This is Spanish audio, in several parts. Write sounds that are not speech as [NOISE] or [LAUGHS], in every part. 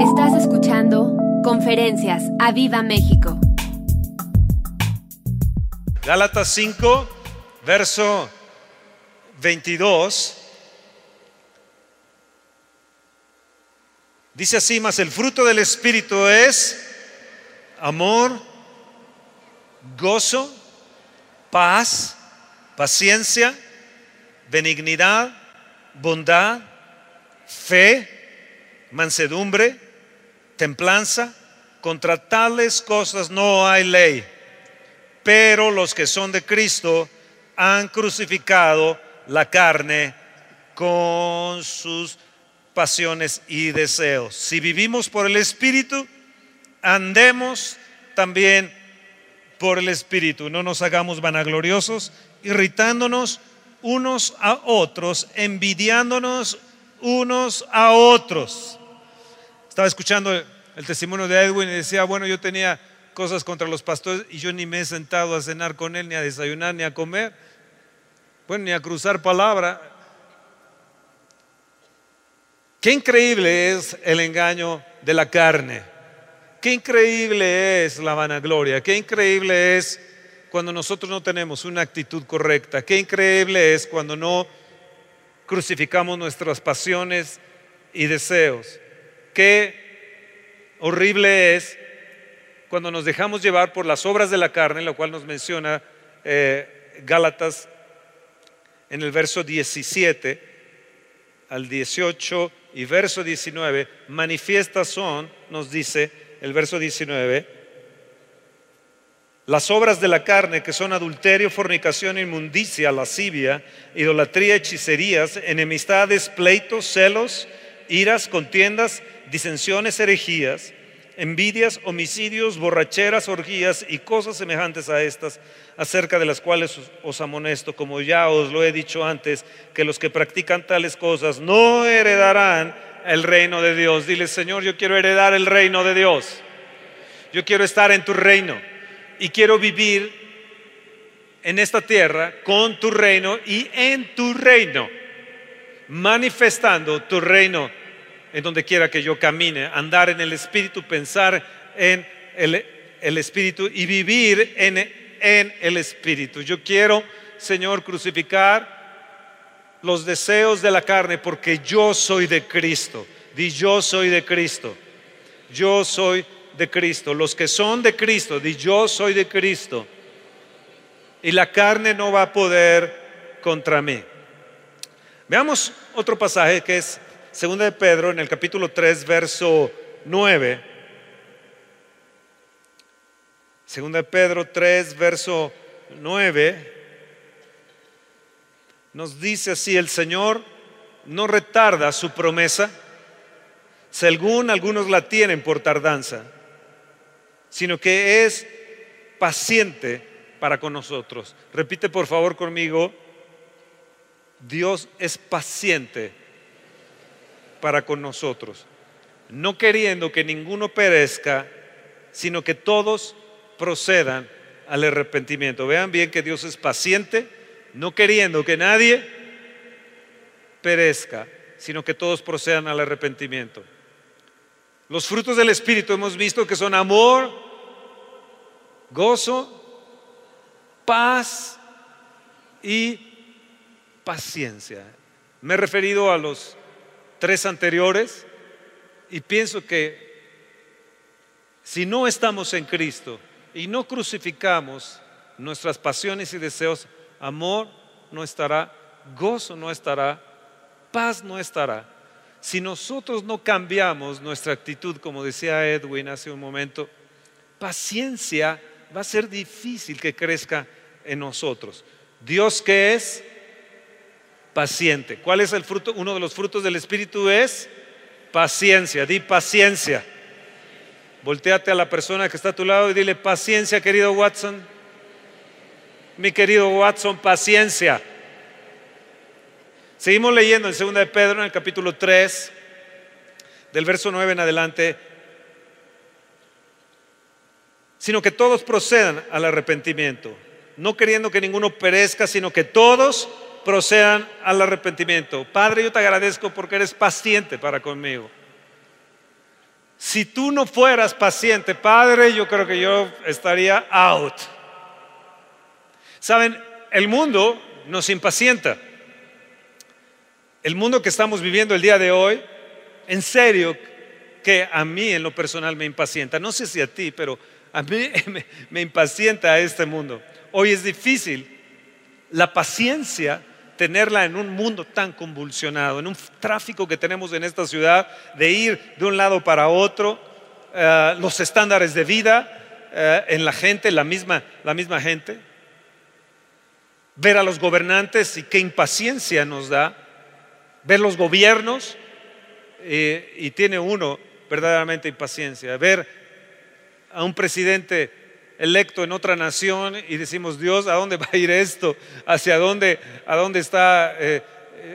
Estás escuchando Conferencias a Viva México. Gálatas 5, verso 22. Dice así, más el fruto del Espíritu es amor, gozo, paz, paciencia, benignidad, bondad, fe, mansedumbre, templanza. Contra tales cosas no hay ley. Pero los que son de Cristo han crucificado la carne con sus pasiones y deseos. Si vivimos por el Espíritu, andemos también por el Espíritu. No nos hagamos vanagloriosos, irritándonos unos a otros, envidiándonos unos a otros. Estaba escuchando el testimonio de Edwin y decía, bueno, yo tenía cosas contra los pastores y yo ni me he sentado a cenar con él, ni a desayunar, ni a comer, bueno, ni a cruzar palabra. Qué increíble es el engaño de la carne. Qué increíble es la vanagloria. Qué increíble es cuando nosotros no tenemos una actitud correcta. Qué increíble es cuando no crucificamos nuestras pasiones y deseos. Qué horrible es cuando nos dejamos llevar por las obras de la carne, lo cual nos menciona eh, Gálatas en el verso 17 al 18 y verso 19. Manifiestas son, nos dice el verso 19, las obras de la carne que son adulterio, fornicación, inmundicia, lascivia, idolatría, hechicerías, enemistades, pleitos, celos, iras, contiendas, disensiones, herejías, envidias, homicidios, borracheras, orgías y cosas semejantes a estas, acerca de las cuales os amonesto, como ya os lo he dicho antes, que los que practican tales cosas no heredarán el reino de Dios. Dile, Señor, yo quiero heredar el reino de Dios. Yo quiero estar en tu reino y quiero vivir en esta tierra con tu reino y en tu reino, manifestando tu reino en donde quiera que yo camine, andar en el Espíritu, pensar en el, Espíritu y vivir en, en el Espíritu. Yo quiero, Señor, crucificar los deseos de la carne porque yo soy de Cristo. Di yo soy de Cristo. Yo soy de Cristo. Los que son de Cristo, di yo soy de Cristo. Y la carne no va a poder contra mí. Veamos otro pasaje que es Segunda de Pedro en el capítulo 3, verso 9. Segunda de Pedro 3, verso 9. Nos dice así, el Señor no retarda su promesa, según algunos la tienen por tardanza, sino que es paciente para con nosotros. Repite por favor conmigo, Dios es paciente para con nosotros, no queriendo que ninguno perezca, sino que todos procedan al arrepentimiento. Vean bien que Dios es paciente, no queriendo que nadie perezca, sino que todos procedan al arrepentimiento. Los frutos del Espíritu hemos visto que son amor, gozo, paz y paciencia. Me he referido a los tres anteriores y pienso que si no estamos en Cristo y no crucificamos nuestras pasiones y deseos, amor no estará, gozo no estará, paz no estará. Si nosotros no cambiamos nuestra actitud, como decía Edwin hace un momento, paciencia va a ser difícil que crezca en nosotros. Dios que es paciente. ¿Cuál es el fruto? Uno de los frutos del Espíritu es paciencia. Di paciencia. Volteate a la persona que está a tu lado y dile paciencia, querido Watson. Mi querido Watson, paciencia. Seguimos leyendo en 2 de Pedro, en el capítulo 3, del verso 9 en adelante. Sino que todos procedan al arrepentimiento, no queriendo que ninguno perezca, sino que todos procedan al arrepentimiento. Padre, yo te agradezco porque eres paciente para conmigo. Si tú no fueras paciente, Padre, yo creo que yo estaría out. Saben, el mundo nos impacienta. El mundo que estamos viviendo el día de hoy, en serio, que a mí en lo personal me impacienta. No sé si a ti, pero a mí [LAUGHS] me, impacienta este mundo. Hoy es difícil la paciencia tenerla en un mundo tan convulsionado, en un tráfico que tenemos en esta ciudad, de ir de un lado para otro, eh, los estándares de vida eh, en la gente, la misma, la misma gente, ver a los gobernantes y qué impaciencia nos da, ver los gobiernos y tiene uno verdaderamente impaciencia, ver a un presidente electo en otra nación y decimos, Dios, ¿a dónde va a ir esto? ¿Hacia dónde, a dónde está eh,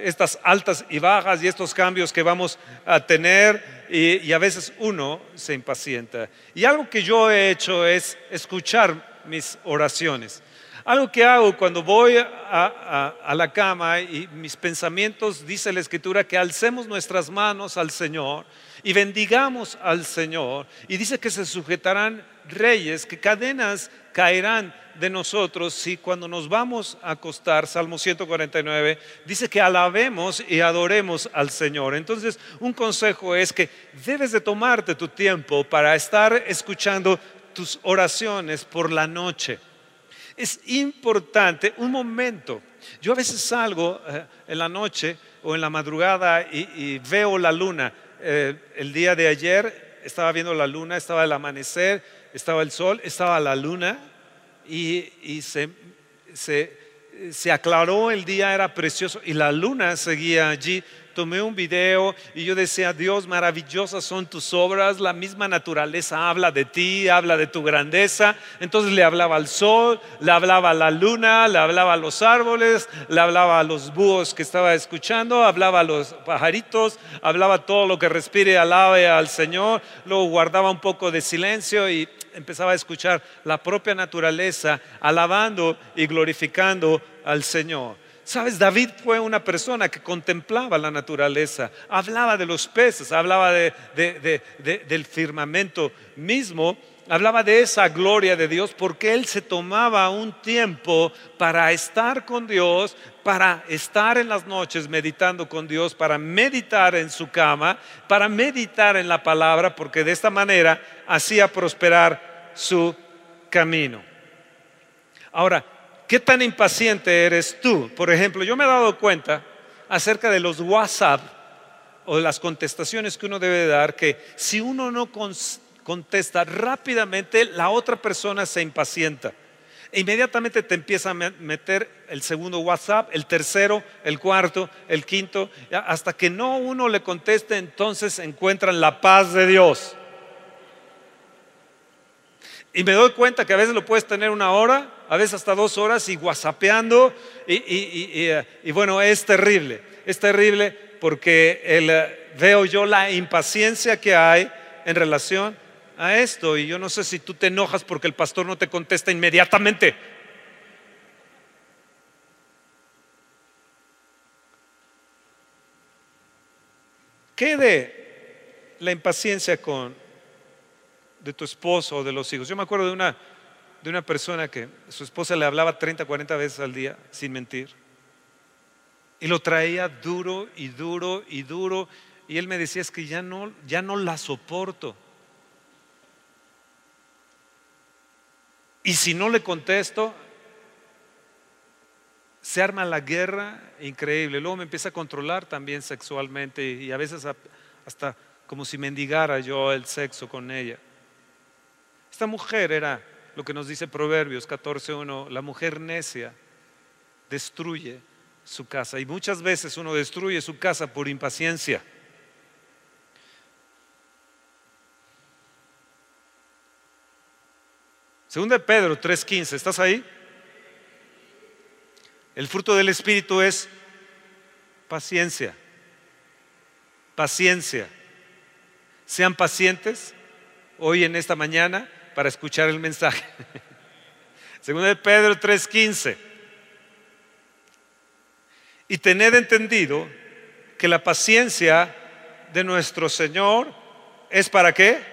estas altas y bajas y estos cambios que vamos a tener? Y, y, a veces uno se impacienta. Y algo que yo he hecho es escuchar mis oraciones. Algo que hago cuando voy a, la cama y mis pensamientos, dice la escritura, que alcemos nuestras manos al Señor y bendigamos al Señor. Y dice que se sujetarán reyes, que cadenas caerán de nosotros si cuando nos vamos a acostar, Salmo 149, dice que alabemos y adoremos al Señor. Entonces, un consejo es que debes de tomarte tu tiempo para estar escuchando tus oraciones por la noche es importante un momento. Yo a veces salgo eh, en la noche o en la madrugada y, veo la luna. Eh, el día de ayer estaba viendo la luna, estaba el amanecer, estaba el sol, estaba la luna y, se, se aclaró el día, era precioso y la luna seguía allí tomé un video y yo decía, Dios, maravillosas son tus obras, la misma naturaleza habla de ti, habla de tu grandeza. Entonces le hablaba al sol, le hablaba a la luna, le hablaba a los árboles, le hablaba a los búhos que estaba escuchando, hablaba a los pajaritos, hablaba todo lo que respire, alabe al Señor, luego guardaba un poco de silencio y empezaba a escuchar la propia naturaleza alabando y glorificando al Señor. Sabes, David fue una persona que contemplaba la naturaleza, hablaba de los peces, hablaba del firmamento mismo, hablaba de esa gloria de Dios porque él se tomaba un tiempo para estar con Dios, para estar en las noches meditando con Dios, para meditar en su cama, para meditar en la palabra, porque de esta manera hacía prosperar su camino. Ahora, ¿Qué tan impaciente eres tú? Por ejemplo, yo me he dado cuenta acerca de los WhatsApp o las contestaciones que uno debe dar, que si uno no contesta rápidamente, la otra persona se impacienta. E inmediatamente te empieza a meter el segundo WhatsApp, el tercero, el cuarto, el quinto, hasta que no uno le conteste, entonces encuentran la paz de Dios. Y me doy cuenta que a veces lo puedes tener una hora, a veces hasta dos horas y whatsappeando. Y, y, bueno, es terrible. Es terrible porque eh, veo yo la impaciencia que hay en relación a esto. Y yo no sé si tú te enojas porque el pastor no te contesta inmediatamente. ¿Qué de la impaciencia con de tu esposo o de los hijos. Yo me acuerdo de una, de una persona que su esposa le hablaba 30, 40 veces al día, sin mentir. Y lo traía duro y duro y duro. Y él me decía, es que ya no, ya no la soporto. Y si no le contesto, se arma la guerra increíble. Luego me empieza a controlar también sexualmente y a veces hasta como si mendigara yo el sexo con ella. Esta mujer era lo que nos dice Proverbios 14.1, la mujer necia destruye su casa. Y muchas veces uno destruye su casa por impaciencia. Segunda de Pedro 3.15, ¿estás ahí? El fruto del Espíritu es paciencia. Paciencia. Sean pacientes hoy en esta mañana para escuchar el mensaje. [LAUGHS] Segundo de Pedro 3:15. Y tened entendido que la paciencia de nuestro Señor ¿Es para qué?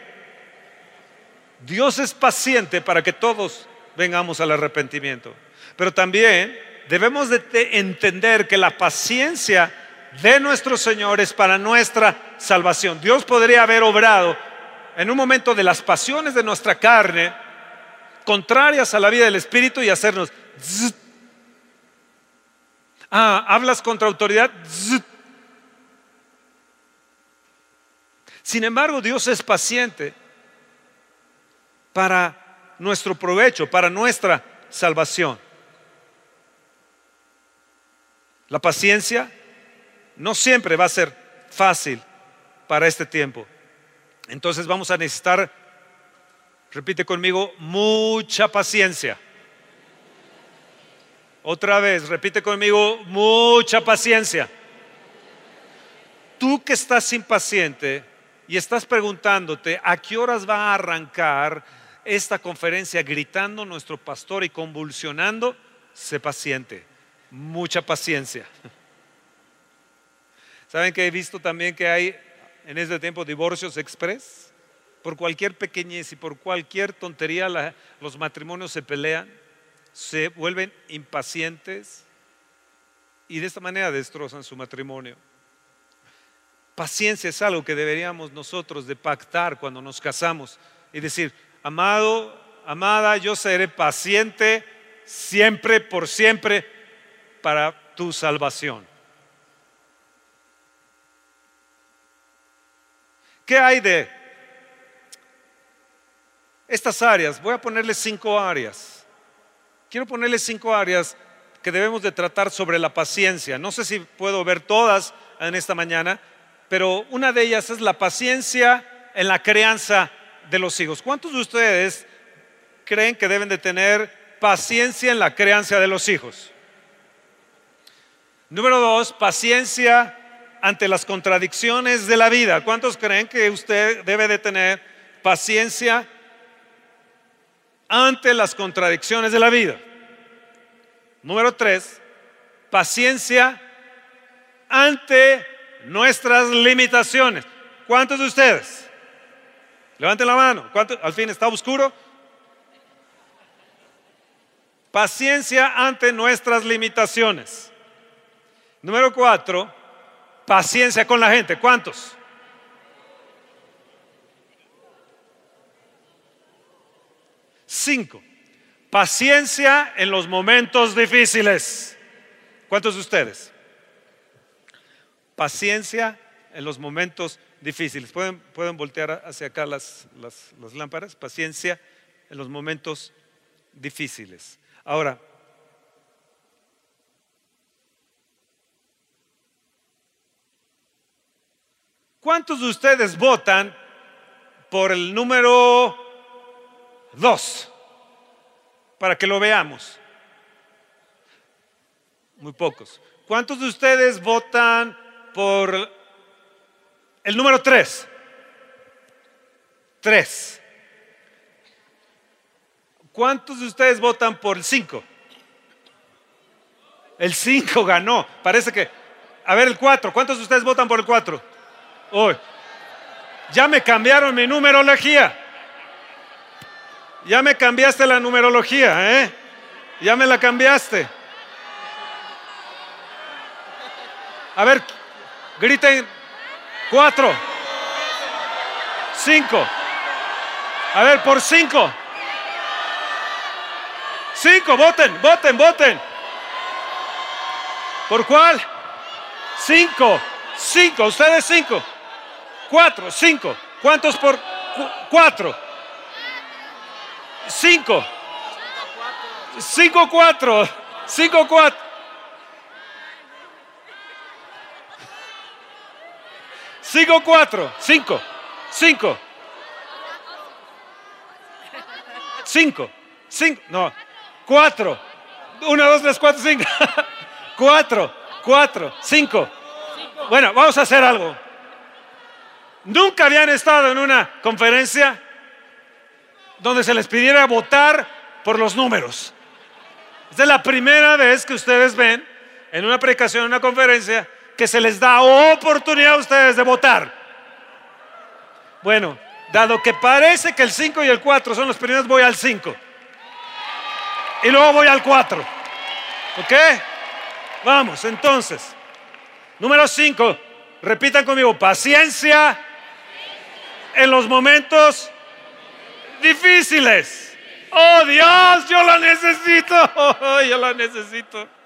Dios es paciente para que todos vengamos al arrepentimiento. Pero también debemos de entender que la paciencia de nuestro Señor es para nuestra salvación. Dios podría haber obrado en un momento de las pasiones de nuestra carne, contrarias a la vida del Espíritu y hacernos... Ah, hablas contra autoridad. Sin embargo, Dios es paciente para nuestro provecho, para nuestra salvación. La paciencia no siempre va a ser fácil para este tiempo. Entonces vamos a necesitar, repite conmigo, mucha paciencia. Otra vez, repite conmigo, mucha paciencia. Tú que estás impaciente, y estás preguntándote a qué horas va a arrancar esta conferencia gritando nuestro pastor y convulsionando, sé paciente, mucha paciencia. [LAUGHS] ¿Saben que he visto también que hay en este tiempo divorcios express? Por cualquier pequeñez y por cualquier tontería los matrimonios se pelean, se vuelven impacientes y de esta manera destrozan su matrimonio. Paciencia es algo que deberíamos nosotros de pactar cuando nos casamos y decir, amado, amada, yo seré paciente siempre, por siempre, para tu salvación. ¿Qué hay de estas áreas? Voy a ponerle cinco áreas. Quiero ponerle cinco áreas que debemos de tratar sobre la paciencia. No sé si puedo ver todas en esta mañana, pero una de ellas es la paciencia en la crianza de los hijos. ¿Cuántos de ustedes creen que deben de tener paciencia en la crianza de los hijos? Número dos, paciencia ante las contradicciones de la vida. ¿Cuántos creen que usted debe de tener paciencia ante las contradicciones de la vida? Número tres, paciencia ante nuestras limitaciones. ¿Cuántos de ustedes? Levanten la mano. ¿Cuántos? Al fin está oscuro. Paciencia ante nuestras limitaciones. Número cuatro, paciencia con la gente. ¿Cuántos? Cinco, paciencia en los momentos difíciles. ¿Cuántos de ustedes? paciencia en los momentos difíciles. ¿Pueden, pueden voltear hacia acá las, las, las lámparas? Paciencia en los momentos difíciles. Ahora, ¿cuántos de ustedes votan por el número dos? Para que lo veamos. Muy pocos. ¿Cuántos de ustedes votan por el número 3. 3. ¿Cuántos de ustedes votan por el 5? El 5 ganó. Parece que... A ver, el 4. ¿Cuántos de ustedes votan por el 4? Hoy. Ya me cambiaron mi numerología. Ya me cambiaste la numerología, ¿eh? Ya me la cambiaste. A ver, Griten. Cuatro. Cinco. A ver, por cinco. Cinco, voten, voten, voten. ¿Por cuál? Cinco. Cinco, ustedes cinco. Cuatro, cinco. ¿Cuántos por cuatro? Cinco. Cinco, cuatro. Cinco, cuatro. Sigo cuatro, cinco, cinco. Cinco, cinco, no, cuatro. Uno, dos, tres, cuatro, cinco. [LAUGHS] Cuatro, cuatro, cinco. Bueno, vamos a hacer algo. Nunca habían estado en una conferencia donde se les pidiera votar por los números. Esta es la primera vez que ustedes ven en una predicación, en una conferencia, que se les da oportunidad a ustedes de votar. Bueno, dado que parece que el 5 y el 4 son los primeros, voy al 5. Y luego voy al 4. ¿Ok? Vamos, entonces. Número 5. Repitan conmigo. Paciencia en los momentos difíciles. Oh Dios, yo la necesito. [LAUGHS] yo la necesito.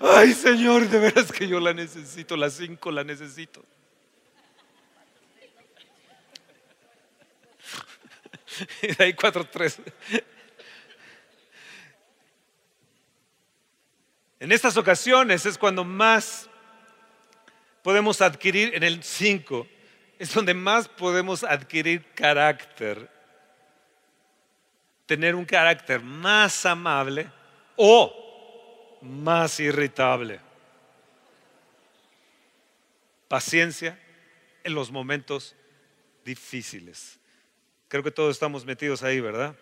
Ay Señor, de veras que yo la necesito. Las 5 la necesito. [LAUGHS] Y de ahí 4, 3. En estas ocasiones es cuando más podemos adquirir, en el 5, es donde más podemos adquirir carácter, tener un carácter más amable o más irritable. Paciencia en los momentos difíciles. Creo que todos estamos metidos ahí, ¿verdad?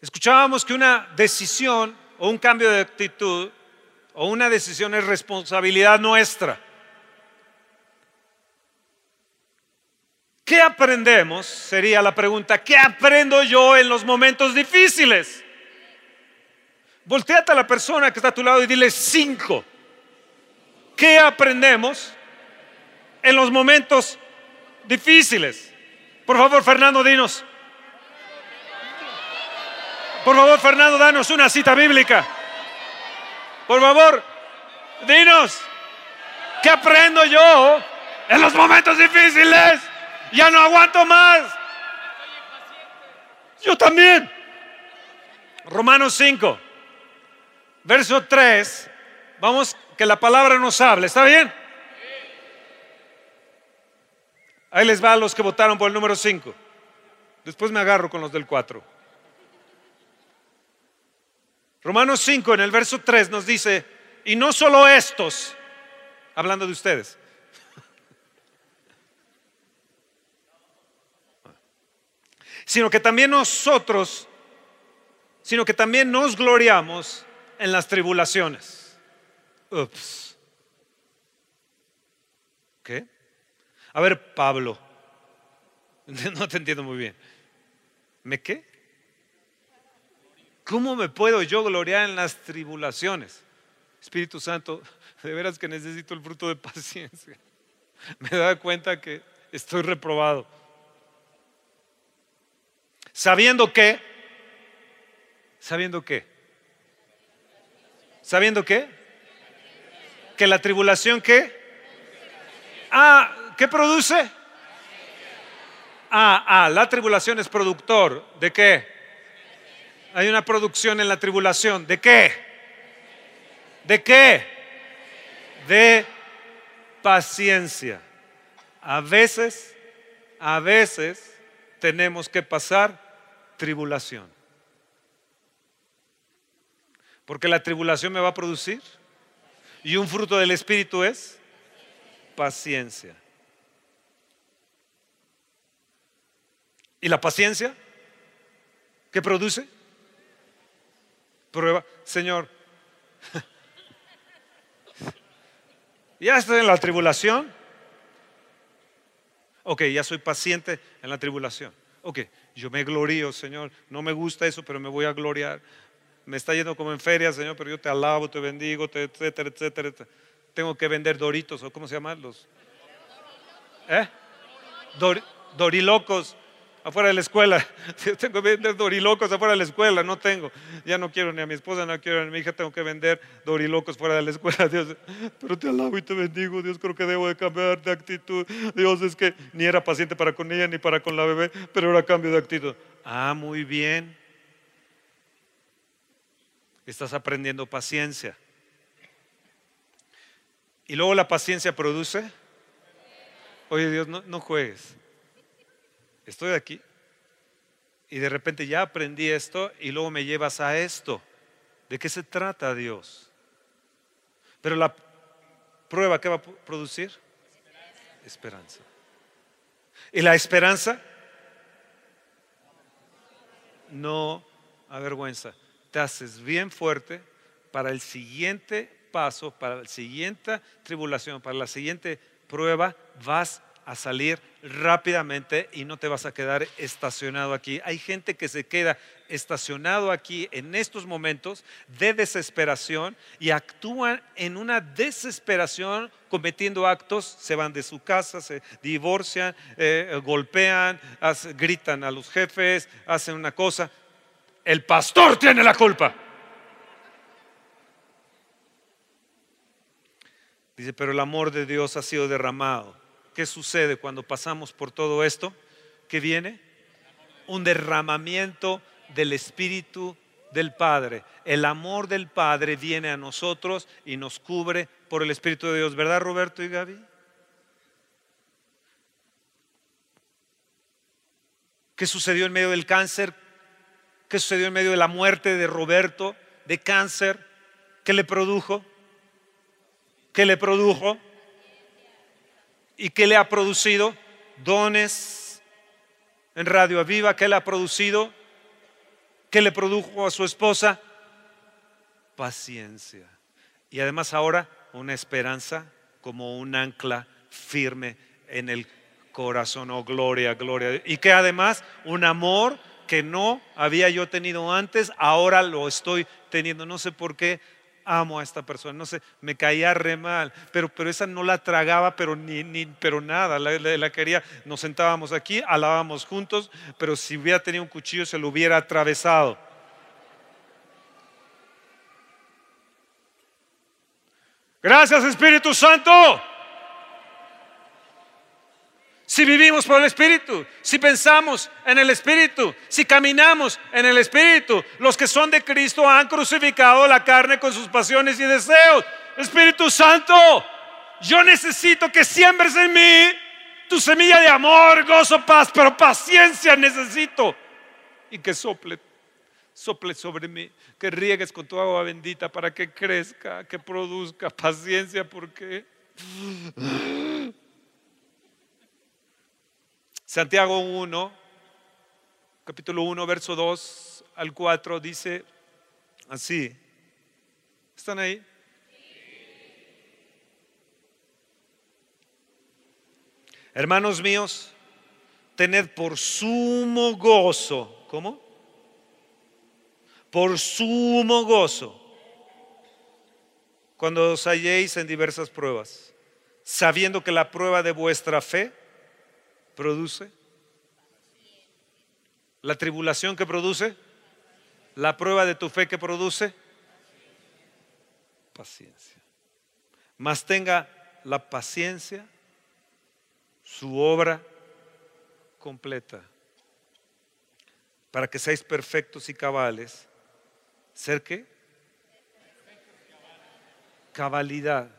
Escuchábamos que una decisión o un cambio de actitud o una decisión es responsabilidad nuestra. ¿Qué aprendemos? Sería la pregunta, ¿qué aprendo yo en los momentos difíciles? Volteate a la persona que está a tu lado y dile cinco. ¿Qué aprendemos en los momentos difíciles? Por favor, Fernando, dinos. Por favor, Fernando, danos una cita bíblica. Por favor, dinos, ¿qué aprendo yo en los momentos difíciles? Ya no aguanto más. Yo también. Romanos 5, verso 3. Vamos, que la palabra nos hable. ¿Está bien? Ahí les va a los que votaron por el número 5. Después me agarro con los del 4. Romanos 5 en el verso 3 nos dice, y no solo estos, hablando de ustedes, sino que también nosotros, sino que también nos gloriamos en las tribulaciones. Ups. ¿Qué? A ver, Pablo, [LAUGHS] no te entiendo muy bien. ¿Me qué? ¿Cómo me puedo yo gloriar en las tribulaciones? Espíritu Santo, de veras que necesito el fruto de [LAUGHS] paciencia. Me da cuenta que estoy reprobado. Sabiendo que, sabiendo que, sabiendo que, que la tribulación que, ah, ¿qué produce? Ah, ah, la tribulación es productor de qué? Hay una producción en la tribulación. ¿De qué? ¿De qué? De paciencia. A veces, a veces tenemos que pasar tribulación. Porque la tribulación me va a producir. Y un fruto del Espíritu es paciencia. ¿Y la paciencia? ¿Qué produce? prueba, Señor, [LAUGHS] ya estoy en la tribulación. Ok, ya soy paciente en la tribulación. Ok, yo me glorío, Señor. No me gusta eso, pero me voy a gloriar. Me está yendo como en feria, Señor, pero yo te alabo, te bendigo, etcétera, etcétera, Tengo que vender doritos, o cómo se llaman los. ¿Eh? dorilocos afuera de la escuela. [LAUGHS] tengo que vender dorilocos afuera de la escuela, no tengo. Ya no quiero ni a mi esposa, no quiero ni a mi hija, tengo que vender dorilocos fuera de la escuela. [LAUGHS] Dios, pero te alabo y te bendigo. Dios, creo que debo de cambiar de actitud. Dios, es que ni era paciente para con ella ni para con la bebé, pero era cambio de actitud. Ah, muy bien. Estás aprendiendo paciencia. Y luego la paciencia produce. Oye Dios, no juegues estoy aquí y de repente ya aprendí esto y luego me llevas a esto. ¿De qué se trata Dios? Pero la prueba, ¿qué va a producir? Esperanza. ¿Y la esperanza? No avergüenza. Te haces bien fuerte para el siguiente paso, para la siguiente tribulación, para la siguiente prueba, vas a salir rápidamente y no te vas a quedar estacionado aquí. Hay gente que se queda estacionado aquí en estos momentos de desesperación y actúan en una desesperación cometiendo actos, se van de su casa, se divorcian, eh, golpean, gritan a los jefes, hacen una cosa. El pastor tiene la culpa. Dice, pero el amor de Dios ha sido derramado ¿qué sucede cuando pasamos por todo esto? ¿Qué viene? Un derramamiento del Espíritu del Padre. El amor del Padre viene a nosotros y nos cubre por el Espíritu de Dios. ¿Verdad, Roberto y Gaby? ¿Qué sucedió en medio del cáncer? ¿Qué sucedió en medio de la muerte de Roberto de cáncer? ¿Qué le produjo? ¿Qué le produjo? ¿Y qué le ha producido? Dones en Radio Aviva, ¿qué le ha producido? ¿Qué le produjo a su esposa? Paciencia. Y además ahora una esperanza como un ancla firme en el corazón. Oh, gloria, gloria. Y que además un amor que no había yo tenido antes, ahora lo estoy teniendo. No sé por qué amo a esta persona, no sé, me caía re mal, pero, pero esa no la tragaba, pero ni, ni pero nada, la, quería, nos sentábamos aquí, alabamos juntos, pero si hubiera tenido un cuchillo se lo hubiera atravesado. Gracias Espíritu Santo si vivimos por el Espíritu, si pensamos en el Espíritu, si caminamos en el Espíritu. Los que son de Cristo han crucificado la carne con sus pasiones y deseos. Espíritu Santo, yo necesito que siembres en mí tu semilla de amor, gozo, paz, pero paciencia necesito. Y que sople, sople sobre mí, que riegues con tu agua bendita para que crezca, que produzca paciencia, porque... Santiago 1, capítulo 1, verso 2 al 4 dice así. ¿Están ahí? Hermanos míos, tened por sumo gozo. ¿Cómo? Por sumo gozo. Cuando os halléis en diversas pruebas, sabiendo que la prueba de vuestra fe produce? La tribulación que produce, la prueba de tu fe que produce, paciencia. Mas tenga la paciencia su obra completa, para que seáis perfectos y cabales. ¿Ser qué? Cabalidad.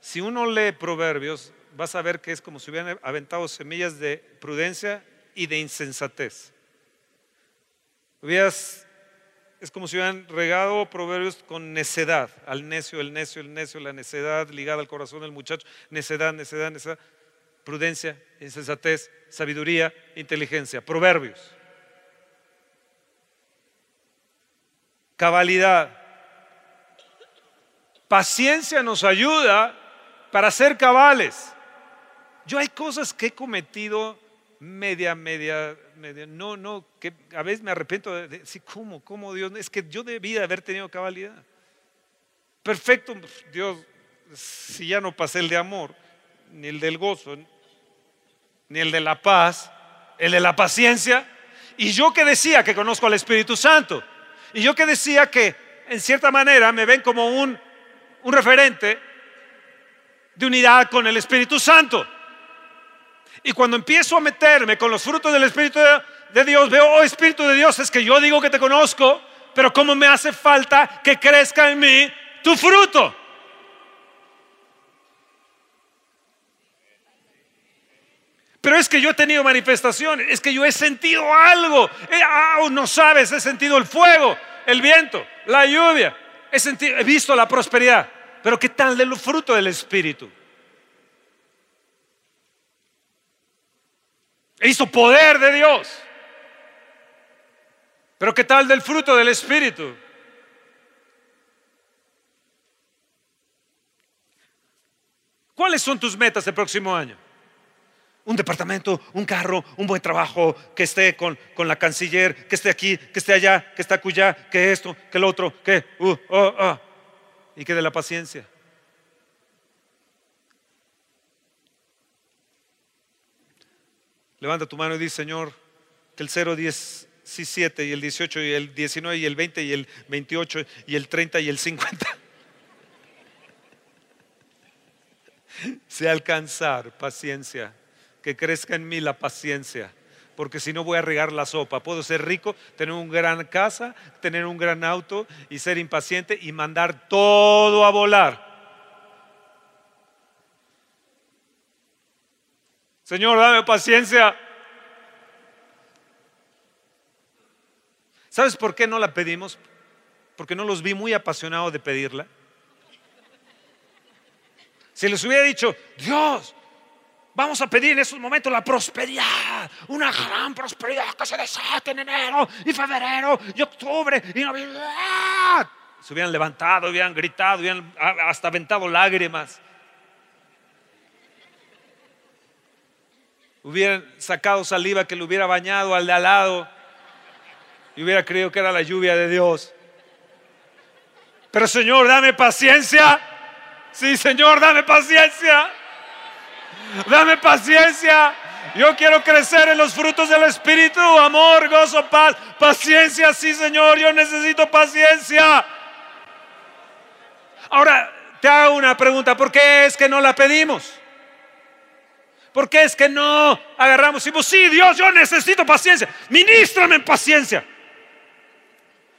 Si uno lee proverbios, vas a ver que es como si hubieran aventado semillas de prudencia y de insensatez. es como si hubieran regado proverbios con necedad, al necio, el necio, el necio, la necedad ligada al corazón del muchacho, necedad, necedad, necedad, prudencia, insensatez, sabiduría, inteligencia, proverbios. Cabalidad. Paciencia nos ayuda para ser cabales. Yo hay cosas que he cometido media, media, media, no, no, que a veces me arrepiento de decir, ¿cómo, cómo Dios? Es que yo debía haber tenido cabalidad. Perfecto, Dios, si ya no pasé el de amor, ni el del gozo, ni el de la paz, el de la paciencia. Y yo que decía que conozco al Espíritu Santo, y yo que decía que en cierta manera me ven como un, un referente de unidad con el Espíritu Santo. Y cuando empiezo a meterme con los frutos del Espíritu de, Dios, veo, oh Espíritu de Dios, es que yo digo que te conozco, pero cómo me hace falta que crezca en mí tu fruto. Pero es que yo he tenido manifestaciones, es que yo he sentido algo. Ah, no sabes, he sentido el fuego, el viento, la lluvia, he, he visto la prosperidad. Pero ¿qué tal del fruto del Espíritu? Visto poder de Dios. Pero ¿qué tal del fruto del Espíritu? ¿Cuáles son tus metas el próximo año? Un departamento, un carro, un buen trabajo, que esté con, la canciller, que esté aquí, que esté allá, que esté acullá, que esto, que el otro, que... Uh, oh, oh. Y que de la paciencia. Levanta tu mano y dice, Señor, que el 0, 10, 7 y el 18 y el 19 y el 20 y el 28 y el 30 y el 50 [LAUGHS] sé alcanzar paciencia, que crezca en mí la paciencia, porque si no voy a regar la sopa. Puedo ser rico, tener una gran casa, tener un gran auto y ser impaciente y mandar todo a volar. Señor, dame paciencia. ¿Sabes por qué no la pedimos? Porque no los vi muy apasionados de pedirla. Si les hubiera dicho, Dios, vamos a pedir en estos momentos la prosperidad, una gran prosperidad que se desate en enero y febrero y octubre y noviembre. Se hubieran levantado, hubieran gritado, hubieran hasta aventado lágrimas. Hubieran sacado saliva que le hubiera bañado al de al lado y hubiera creído que era la lluvia de Dios. Pero Señor, dame paciencia. Sí, Señor, dame paciencia. Dame paciencia. Yo quiero crecer en los frutos del Espíritu, amor, gozo, paz, paciencia. Sí, Señor, yo necesito paciencia. Ahora, te hago una pregunta. ¿Por qué es que no la pedimos? ¿Por qué es que no agarramos y decimos, sí, Dios, yo necesito paciencia, ministrame en paciencia?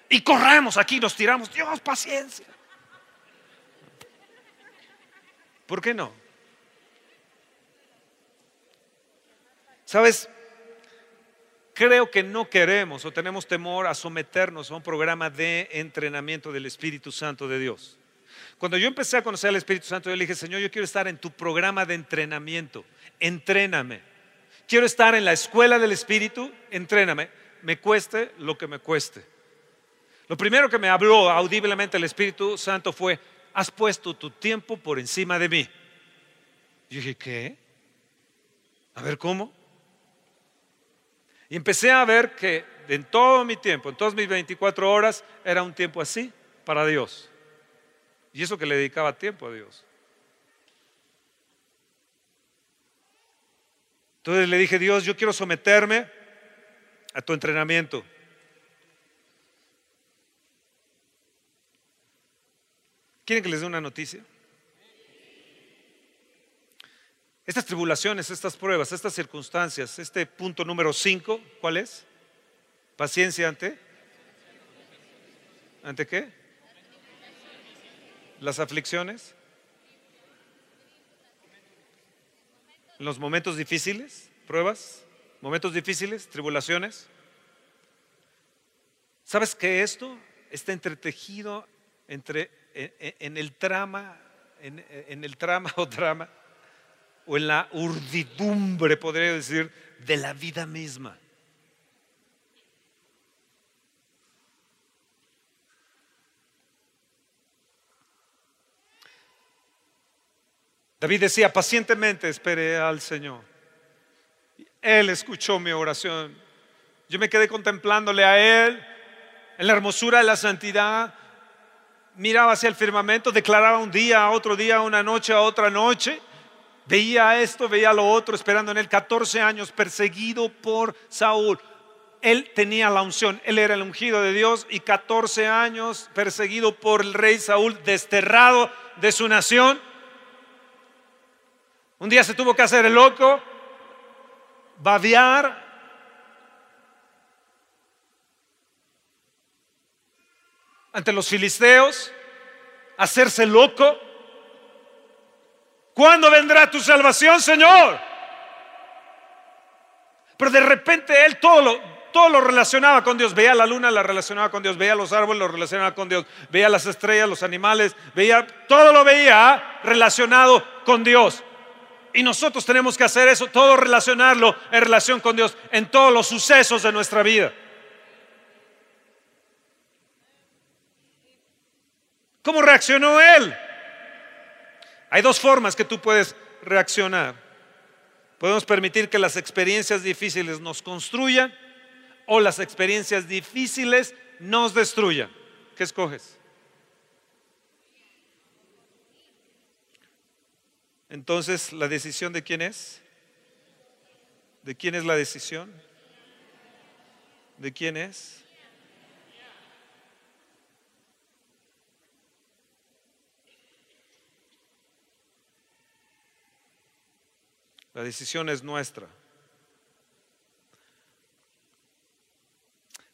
Y corremos aquí, nos tiramos, Dios, paciencia. ¿Por qué no? ¿Sabes? Creo que no queremos o tenemos temor a someternos a un programa de entrenamiento del Espíritu Santo de Dios. Cuando yo empecé a conocer al Espíritu Santo, yo le dije, Señor, yo quiero estar en tu programa de entrenamiento entréname. Quiero estar en la escuela del Espíritu, entréname, me cueste lo que me cueste. Lo primero que me habló audiblemente el Espíritu Santo fue, has puesto tu tiempo por encima de mí. Yo dije, ¿qué? A ver, ¿cómo? Y empecé a ver que en todo mi tiempo, en todas mis 24 horas, era un tiempo así para Dios. Y eso que le dedicaba tiempo a Dios. Entonces le dije, Dios, yo quiero someterme a tu entrenamiento. ¿Quieren que les dé una noticia? Estas tribulaciones, estas pruebas, estas circunstancias, este punto número 5, ¿cuál es? Paciencia ante. ¿Ante qué? Las aflicciones. En los momentos difíciles, pruebas, momentos difíciles, tribulaciones. ¿Sabes que esto está entretejido entre, en, el trama, en, en el trama [LAUGHS] o drama, o en la urdidumbre, podría decir, de la vida misma? David decía, pacientemente esperé al Señor. Él escuchó mi oración. Yo me quedé contemplándole a Él en la hermosura de la santidad. Miraba hacia el firmamento, declaraba un día, otro día, una noche, a otra noche. Veía esto, veía lo otro, esperando en él 14 años, perseguido por Saúl. Él tenía la unción, él era el ungido de Dios y 14 años perseguido por el rey Saúl, desterrado de su nación un día se tuvo que hacer el loco, babear. ante los filisteos, hacerse loco. ¿Cuándo vendrá tu salvación, Señor? Pero de repente él todo lo, todo lo relacionaba con Dios. Veía la luna, la relacionaba con Dios. Veía los árboles, lo relacionaba con Dios. Veía las estrellas, los animales. Veía, todo lo veía relacionado con Dios. Y nosotros tenemos que hacer eso, todo relacionarlo en relación con Dios, en todos los sucesos de nuestra vida. ¿Cómo reaccionó él? Hay dos formas que tú puedes reaccionar. Podemos permitir que las experiencias difíciles nos construyan o las experiencias difíciles nos destruyan. ¿Qué escoges? Entonces, ¿la decisión de quién es? ¿De quién es la decisión? ¿De quién es? La decisión es nuestra.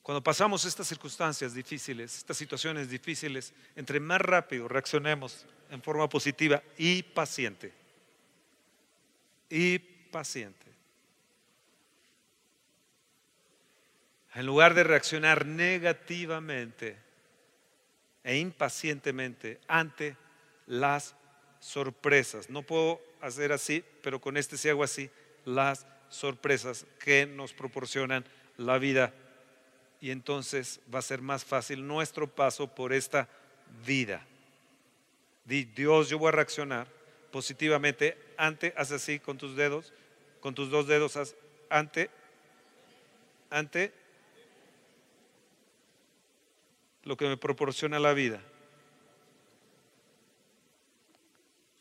Cuando pasamos estas circunstancias difíciles, estas situaciones difíciles, entre más rápido reaccionemos en forma positiva y paciente, y paciente, en lugar de reaccionar negativamente e impacientemente ante las sorpresas. No puedo hacer así, pero con este sí hago así, las sorpresas que nos proporcionan la vida. Y entonces va a ser más fácil nuestro paso por esta vida. Dios, yo voy a reaccionar positivamente ante, haz así con tus dedos, con tus dos dedos, haz ante, ante lo que me proporciona la vida.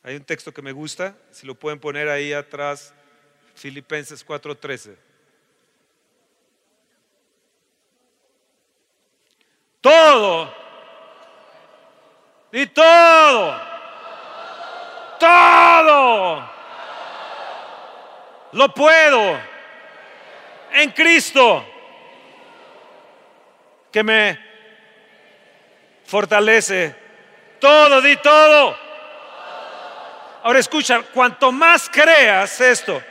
Hay un texto que me gusta, si lo pueden poner ahí atrás, Filipenses 4:13. Todo, y todo, todo, lo puedo en Cristo que me fortalece. Todo, di todo Ahora escucha, cuanto más creas esto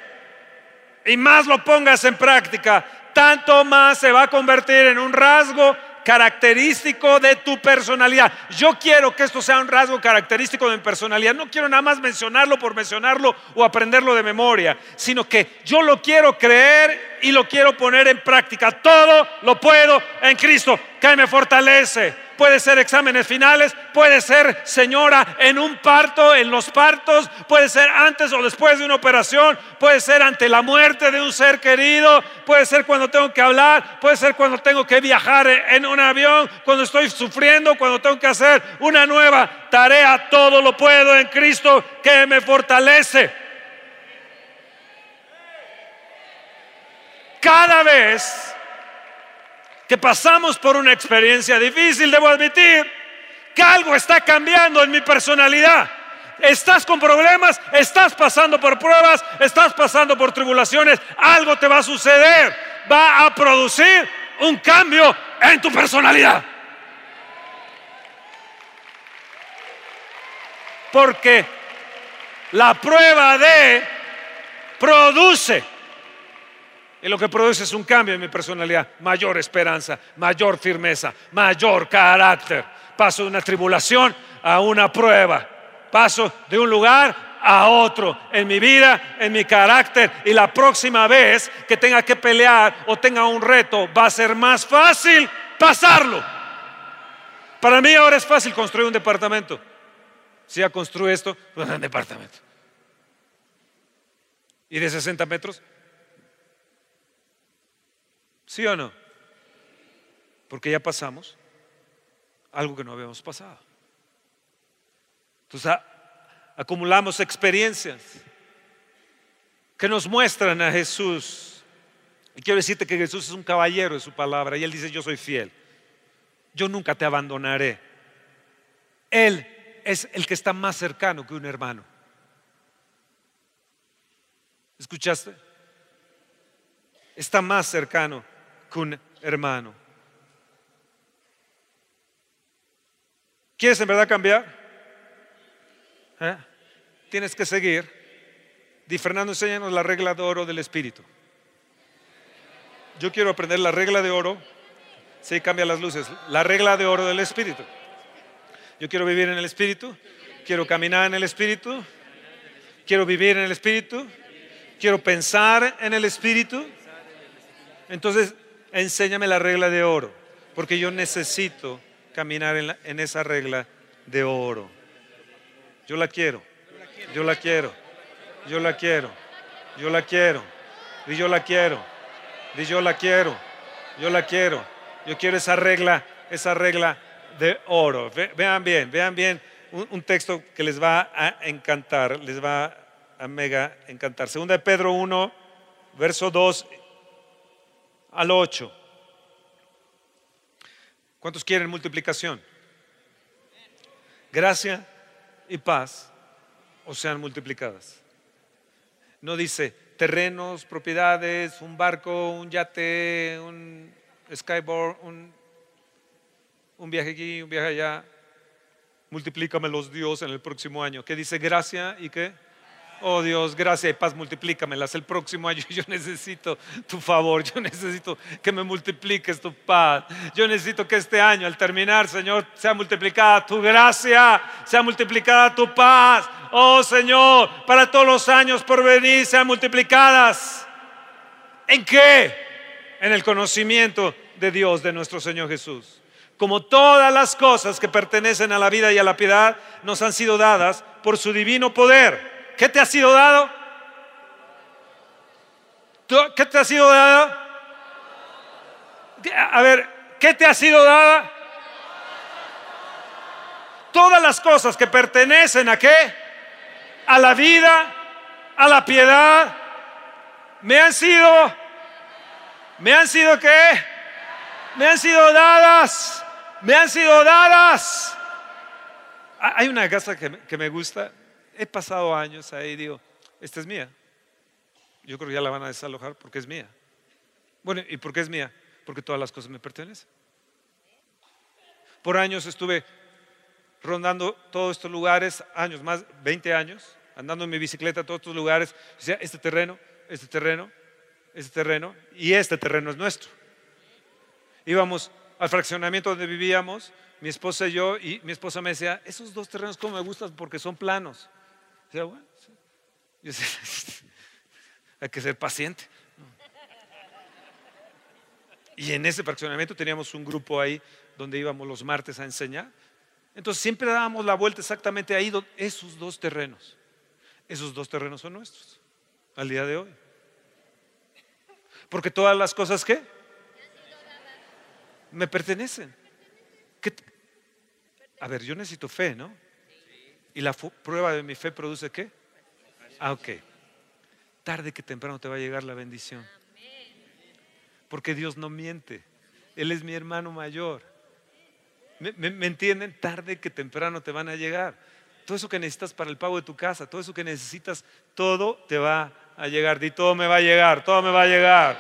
y más lo pongas en práctica, tanto más se va a convertir en un rasgo característico de tu personalidad. Yo quiero que esto sea un rasgo característico de mi personalidad. No quiero nada más mencionarlo por mencionarlo o aprenderlo de memoria, sino que yo lo quiero creer y lo quiero poner en práctica. Todo lo puedo en Cristo, que me fortalece puede ser exámenes finales, puede ser señora en un parto, en los partos, puede ser antes o después de una operación, puede ser ante la muerte de un ser querido, puede ser cuando tengo que hablar, puede ser cuando tengo que viajar en un avión, cuando estoy sufriendo, cuando tengo que hacer una nueva tarea, todo lo puedo en Cristo que me fortalece. Cada vez que pasamos por una experiencia difícil, debo admitir que algo está cambiando en mi personalidad. Estás con problemas, estás pasando por pruebas, estás pasando por tribulaciones, algo te va a suceder, va a producir un cambio en tu personalidad. Porque la prueba de produce y lo que produce es un cambio en mi personalidad, mayor esperanza, mayor firmeza, mayor carácter. Paso de una tribulación a una prueba. Paso de un lugar a otro en mi vida, en mi carácter. Y la próxima vez que tenga que pelear o tenga un reto, va a ser más fácil pasarlo. Para mí ahora es fácil construir un departamento. Si ya construye esto, pues [LAUGHS] un departamento. ¿Y de 60 metros? ¿Sí o no? Porque ya pasamos algo que no habíamos pasado. Entonces acumulamos experiencias que nos muestran a Jesús. Y quiero decirte que Jesús es un caballero de su palabra y él dice, yo soy fiel. Yo nunca te abandonaré. Él es el que está más cercano que un hermano. ¿Escuchaste? Está más cercano un hermano. ¿Quieres en verdad cambiar? ¿Eh? Tienes que seguir. Di Fernando, enséñanos la regla de oro del Espíritu. Yo quiero aprender la regla de oro. Sí, cambia las luces. La regla de oro del Espíritu. Yo quiero vivir en el Espíritu. Quiero caminar en el Espíritu. Quiero vivir en el Espíritu. Quiero pensar en el Espíritu. Entonces, enséñame la regla de oro, porque yo necesito caminar en, esa regla de oro. Yo la quiero. Yo la quiero. Yo la quiero. Yo la quiero. Yo la quiero. Yo la quiero. Yo la quiero. Yo quiero esa regla, esa regla de oro. vean bien, vean bien un, texto que les va a encantar, les va a mega encantar. Segunda de Pedro 1, verso 2 al 8. ¿Cuántos quieren multiplicación? Gracia y paz o sean multiplicadas. No dice terrenos, propiedades, un barco, un yate, un skyboard, un, un viaje aquí, un viaje allá. Multiplícamelos Dios en el próximo año. ¿Qué dice gracia y qué? Oh Dios, gracias y paz, multiplícamelas el próximo año. [LAUGHS] Yo necesito tu favor, yo necesito que me multipliques tu paz. Yo necesito que este año, al terminar, Señor, sea multiplicada tu gracia, sea multiplicada tu paz. Oh Señor, para todos los años por venir sean multiplicadas. ¿En qué? En el conocimiento de Dios, de nuestro Señor Jesús. Como todas las cosas que pertenecen a la vida y a la piedad nos han sido dadas por su divino poder ¿Qué te ha sido dado? ¿Qué te ha sido dado? A ver, ¿qué te ha sido dada? Todas las cosas que pertenecen a qué? A la vida, a la piedad, me han sido, me han sido qué? Me han sido dadas, me han sido dadas. Hay una casa que me gusta, he pasado años ahí y digo, esta es mía. Yo creo que ya la van a desalojar porque es mía. Bueno, ¿y por qué es mía? Porque todas las cosas me pertenecen. Por años estuve rondando todos estos lugares, años, más 20 años, andando en mi bicicleta a todos estos lugares. Decía, este terreno, este terreno, este terreno, y este terreno es nuestro. Íbamos al fraccionamiento donde vivíamos, mi esposa y yo, y mi esposa me decía, esos dos terrenos como me gustan porque son planos. [LAUGHS] hay que ser paciente. Y en ese fraccionamiento teníamos un grupo ahí donde íbamos los martes a enseñar. Entonces siempre dábamos la vuelta exactamente ahí, esos dos terrenos. Esos dos terrenos son nuestros al día de hoy. Porque todas las cosas que me pertenecen. A ver, yo necesito fe, ¿no? ¿Y la prueba de mi fe produce qué? Ah, ok. Tarde que temprano te va a llegar la bendición. Porque Dios no miente. Él es mi hermano mayor. ¿Me, entienden? Tarde que temprano te van a llegar. Todo eso que necesitas para el pago de tu casa, todo eso que necesitas, todo te va a llegar. Y todo me va a llegar, todo me va a llegar.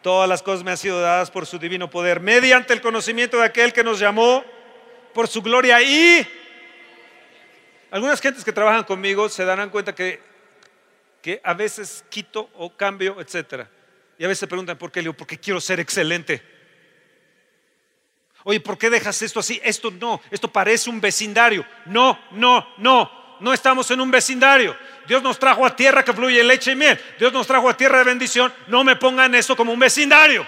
Todas las cosas me han sido dadas por su divino poder, mediante el conocimiento de aquel que nos llamó por su gloria y algunas gentes que trabajan conmigo se darán cuenta que, que a veces quito o cambio, etc. Y a veces se preguntan por qué. Le digo, porque quiero ser excelente. Oye, ¿por qué dejas esto así? Esto no, esto parece un vecindario. No, no, no, no estamos en un vecindario. Dios nos trajo a tierra que fluye leche y miel. Dios nos trajo a tierra de bendición. No me pongan eso como un vecindario.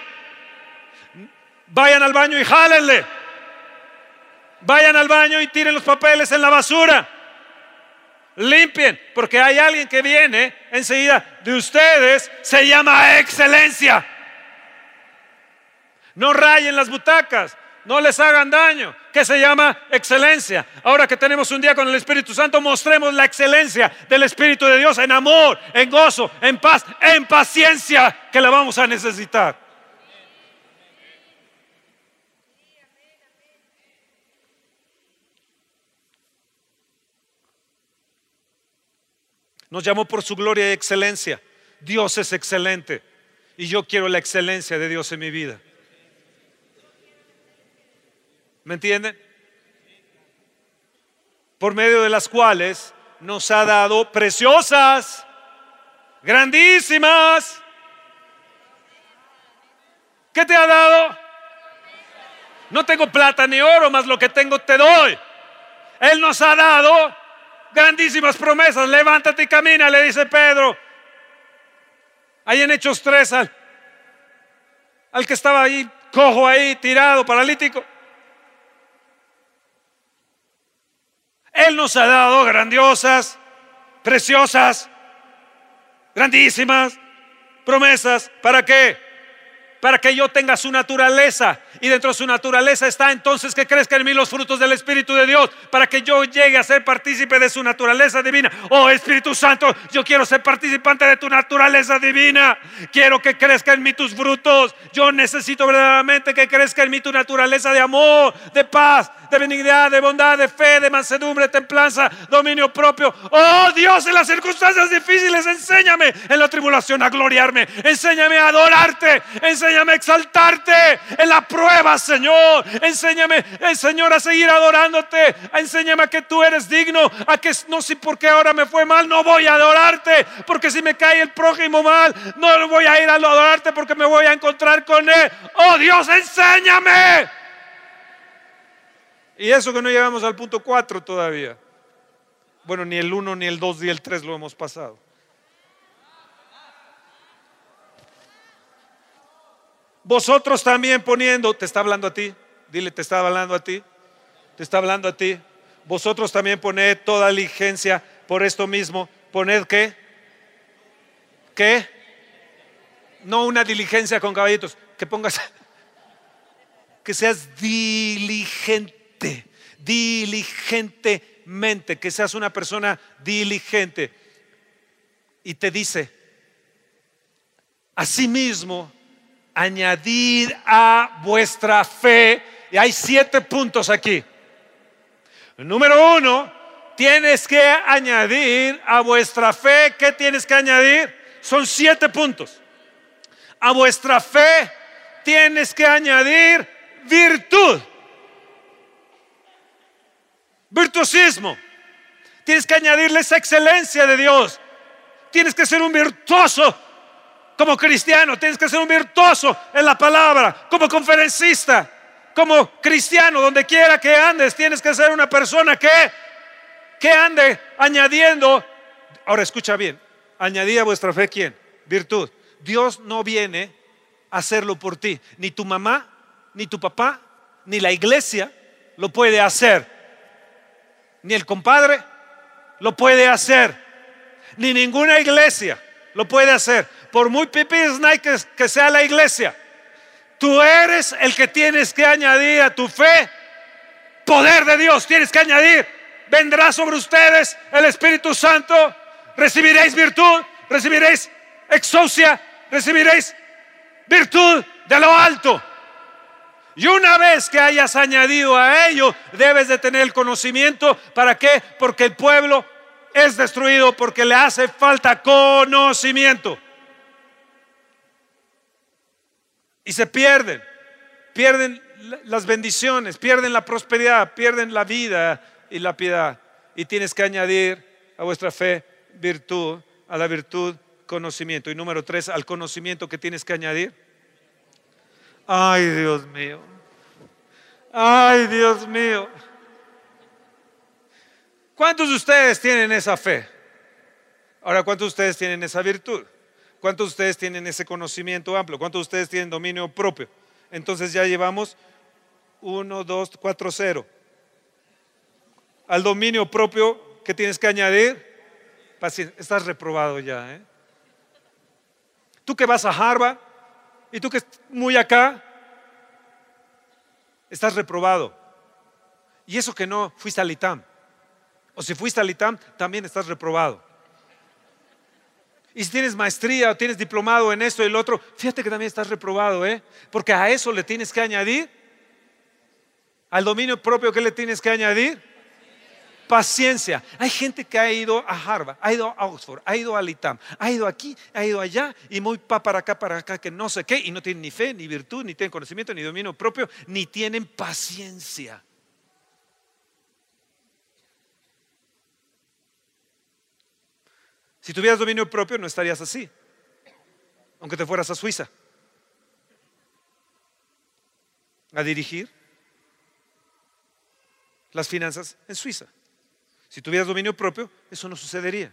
Vayan al baño y jálenle. Vayan al baño y tiren los papeles en la basura limpien, porque hay alguien que viene enseguida de ustedes, se llama excelencia. No rayen las butacas, no les hagan daño, que se llama excelencia. Ahora que tenemos un día con el Espíritu Santo, mostremos la excelencia del Espíritu de Dios en amor, en gozo, en paz, en paciencia, que la vamos a necesitar. Nos llamó por su gloria y excelencia. Dios es excelente y yo quiero la excelencia de Dios en mi vida. ¿Me entienden? Por medio de las cuales nos ha dado preciosas, grandísimas. ¿Qué te ha dado? No tengo plata ni oro, más lo que tengo te doy. Él nos ha dado grandísimas promesas. Levántate y camina, le dice Pedro. Ahí en Hechos 3 al, al que estaba ahí, cojo ahí, tirado, paralítico. Él nos ha dado grandiosas, preciosas, grandísimas promesas. ¿Para qué? Para que yo tenga su naturaleza y dentro de su naturaleza está entonces que crezca en mí los frutos del Espíritu de Dios para que yo llegue a ser partícipe de su naturaleza divina. Oh Espíritu Santo, yo quiero ser participante de tu naturaleza divina. Quiero que crezca en mí tus frutos. Yo necesito verdaderamente que crezca en mí tu naturaleza de amor, de paz, de benignidad, de bondad, de fe, de mansedumbre, templanza, dominio propio. Oh Dios, en las circunstancias difíciles, enséñame en la tribulación a gloriarme. Enséñame a adorarte. Enséñame a exaltarte en la prueba Señor. Enséñame, eh, Señor, a seguir adorándote. Enséñame a que tú eres digno. A que no sé por qué ahora me fue mal, no voy a adorarte. Porque si me cae el prójimo mal, no voy a ir a adorarte porque me voy a encontrar con él. Oh Dios, enséñame. Y eso que no llegamos al punto 4 todavía. Bueno, ni el 1, ni el 2, ni el 3 lo hemos pasado. Vosotros también poniendo, te está hablando a ti, dile, te está hablando a ti, te está hablando a ti. Vosotros también poned toda diligencia por esto mismo. Poned qué? ¿Qué? No una diligencia con caballitos, que pongas, [LAUGHS] que seas diligente, diligentemente, que seas una persona diligente. Y te dice, asimismo, añadid a vuestra fe. Y hay siete puntos aquí. Número uno, tienes que añadir a vuestra fe. ¿Qué tienes que añadir? Son siete puntos. A vuestra fe tienes que añadir virtud. Virtuosismo. Tienes que añadirle esa excelencia de Dios. Tienes que ser un virtuoso como cristiano, tienes que ser un virtuoso en la palabra, como conferencista, como cristiano, donde quiera que andes, tienes que ser una persona que, que ande añadiendo. Ahora escucha bien, añadí a vuestra fe quién? Virtud. Dios no viene a hacerlo por ti, ni tu mamá, ni tu papá, ni la iglesia lo puede hacer, ni el compadre lo puede hacer, ni ninguna iglesia lo puede hacer por muy pipi que, que sea la iglesia, tú eres el que tienes que añadir a tu fe poder de Dios. Tienes que añadir, vendrá sobre ustedes el Espíritu Santo, recibiréis virtud, recibiréis exocia, recibiréis virtud de lo alto. Y una vez que hayas añadido a ello, debes de tener el conocimiento. ¿Para qué? Porque el pueblo es destruido porque le hace falta conocimiento. y se pierden. Pierden las bendiciones, pierden la prosperidad, pierden la vida y la piedad. Y tienes que añadir a vuestra fe virtud, a la virtud conocimiento. Y número tres, al conocimiento que tienes que añadir. Ay, Dios mío. Ay, Dios mío. ¿Cuántos de ustedes tienen esa fe? Ahora, ¿cuántos de ustedes tienen esa virtud? ¿Cuántos de ustedes tienen ese conocimiento amplio? ¿Cuántos de ustedes tienen dominio propio? Entonces ya llevamos 1, 2, 4, 0. Al dominio propio, ¿qué tienes que añadir? Paciencia. Estás reprobado ya. ¿eh? Tú que vas a Harvard y tú que muy acá, estás reprobado. Y eso que no fuiste al ITAM. O si fuiste al ITAM, también estás reprobado. Y si tienes maestría o tienes diplomado en esto y el otro, fíjate que también estás reprobado, ¿eh? Porque a eso le tienes que añadir, al dominio propio, ¿qué le tienes que añadir? Paciencia. Hay gente que ha ido a Harvard, ha ido a Oxford, ha ido a ITAM, ha ido aquí, ha ido allá y muy pa para acá, para acá, que no sé qué, y no tienen ni fe, ni virtud, ni tienen conocimiento, ni dominio propio, ni tienen paciencia. Si tuvieras dominio propio no estarías así, aunque te fueras a Suiza a dirigir las finanzas en Suiza. Si tuvieras dominio propio, eso no sucedería.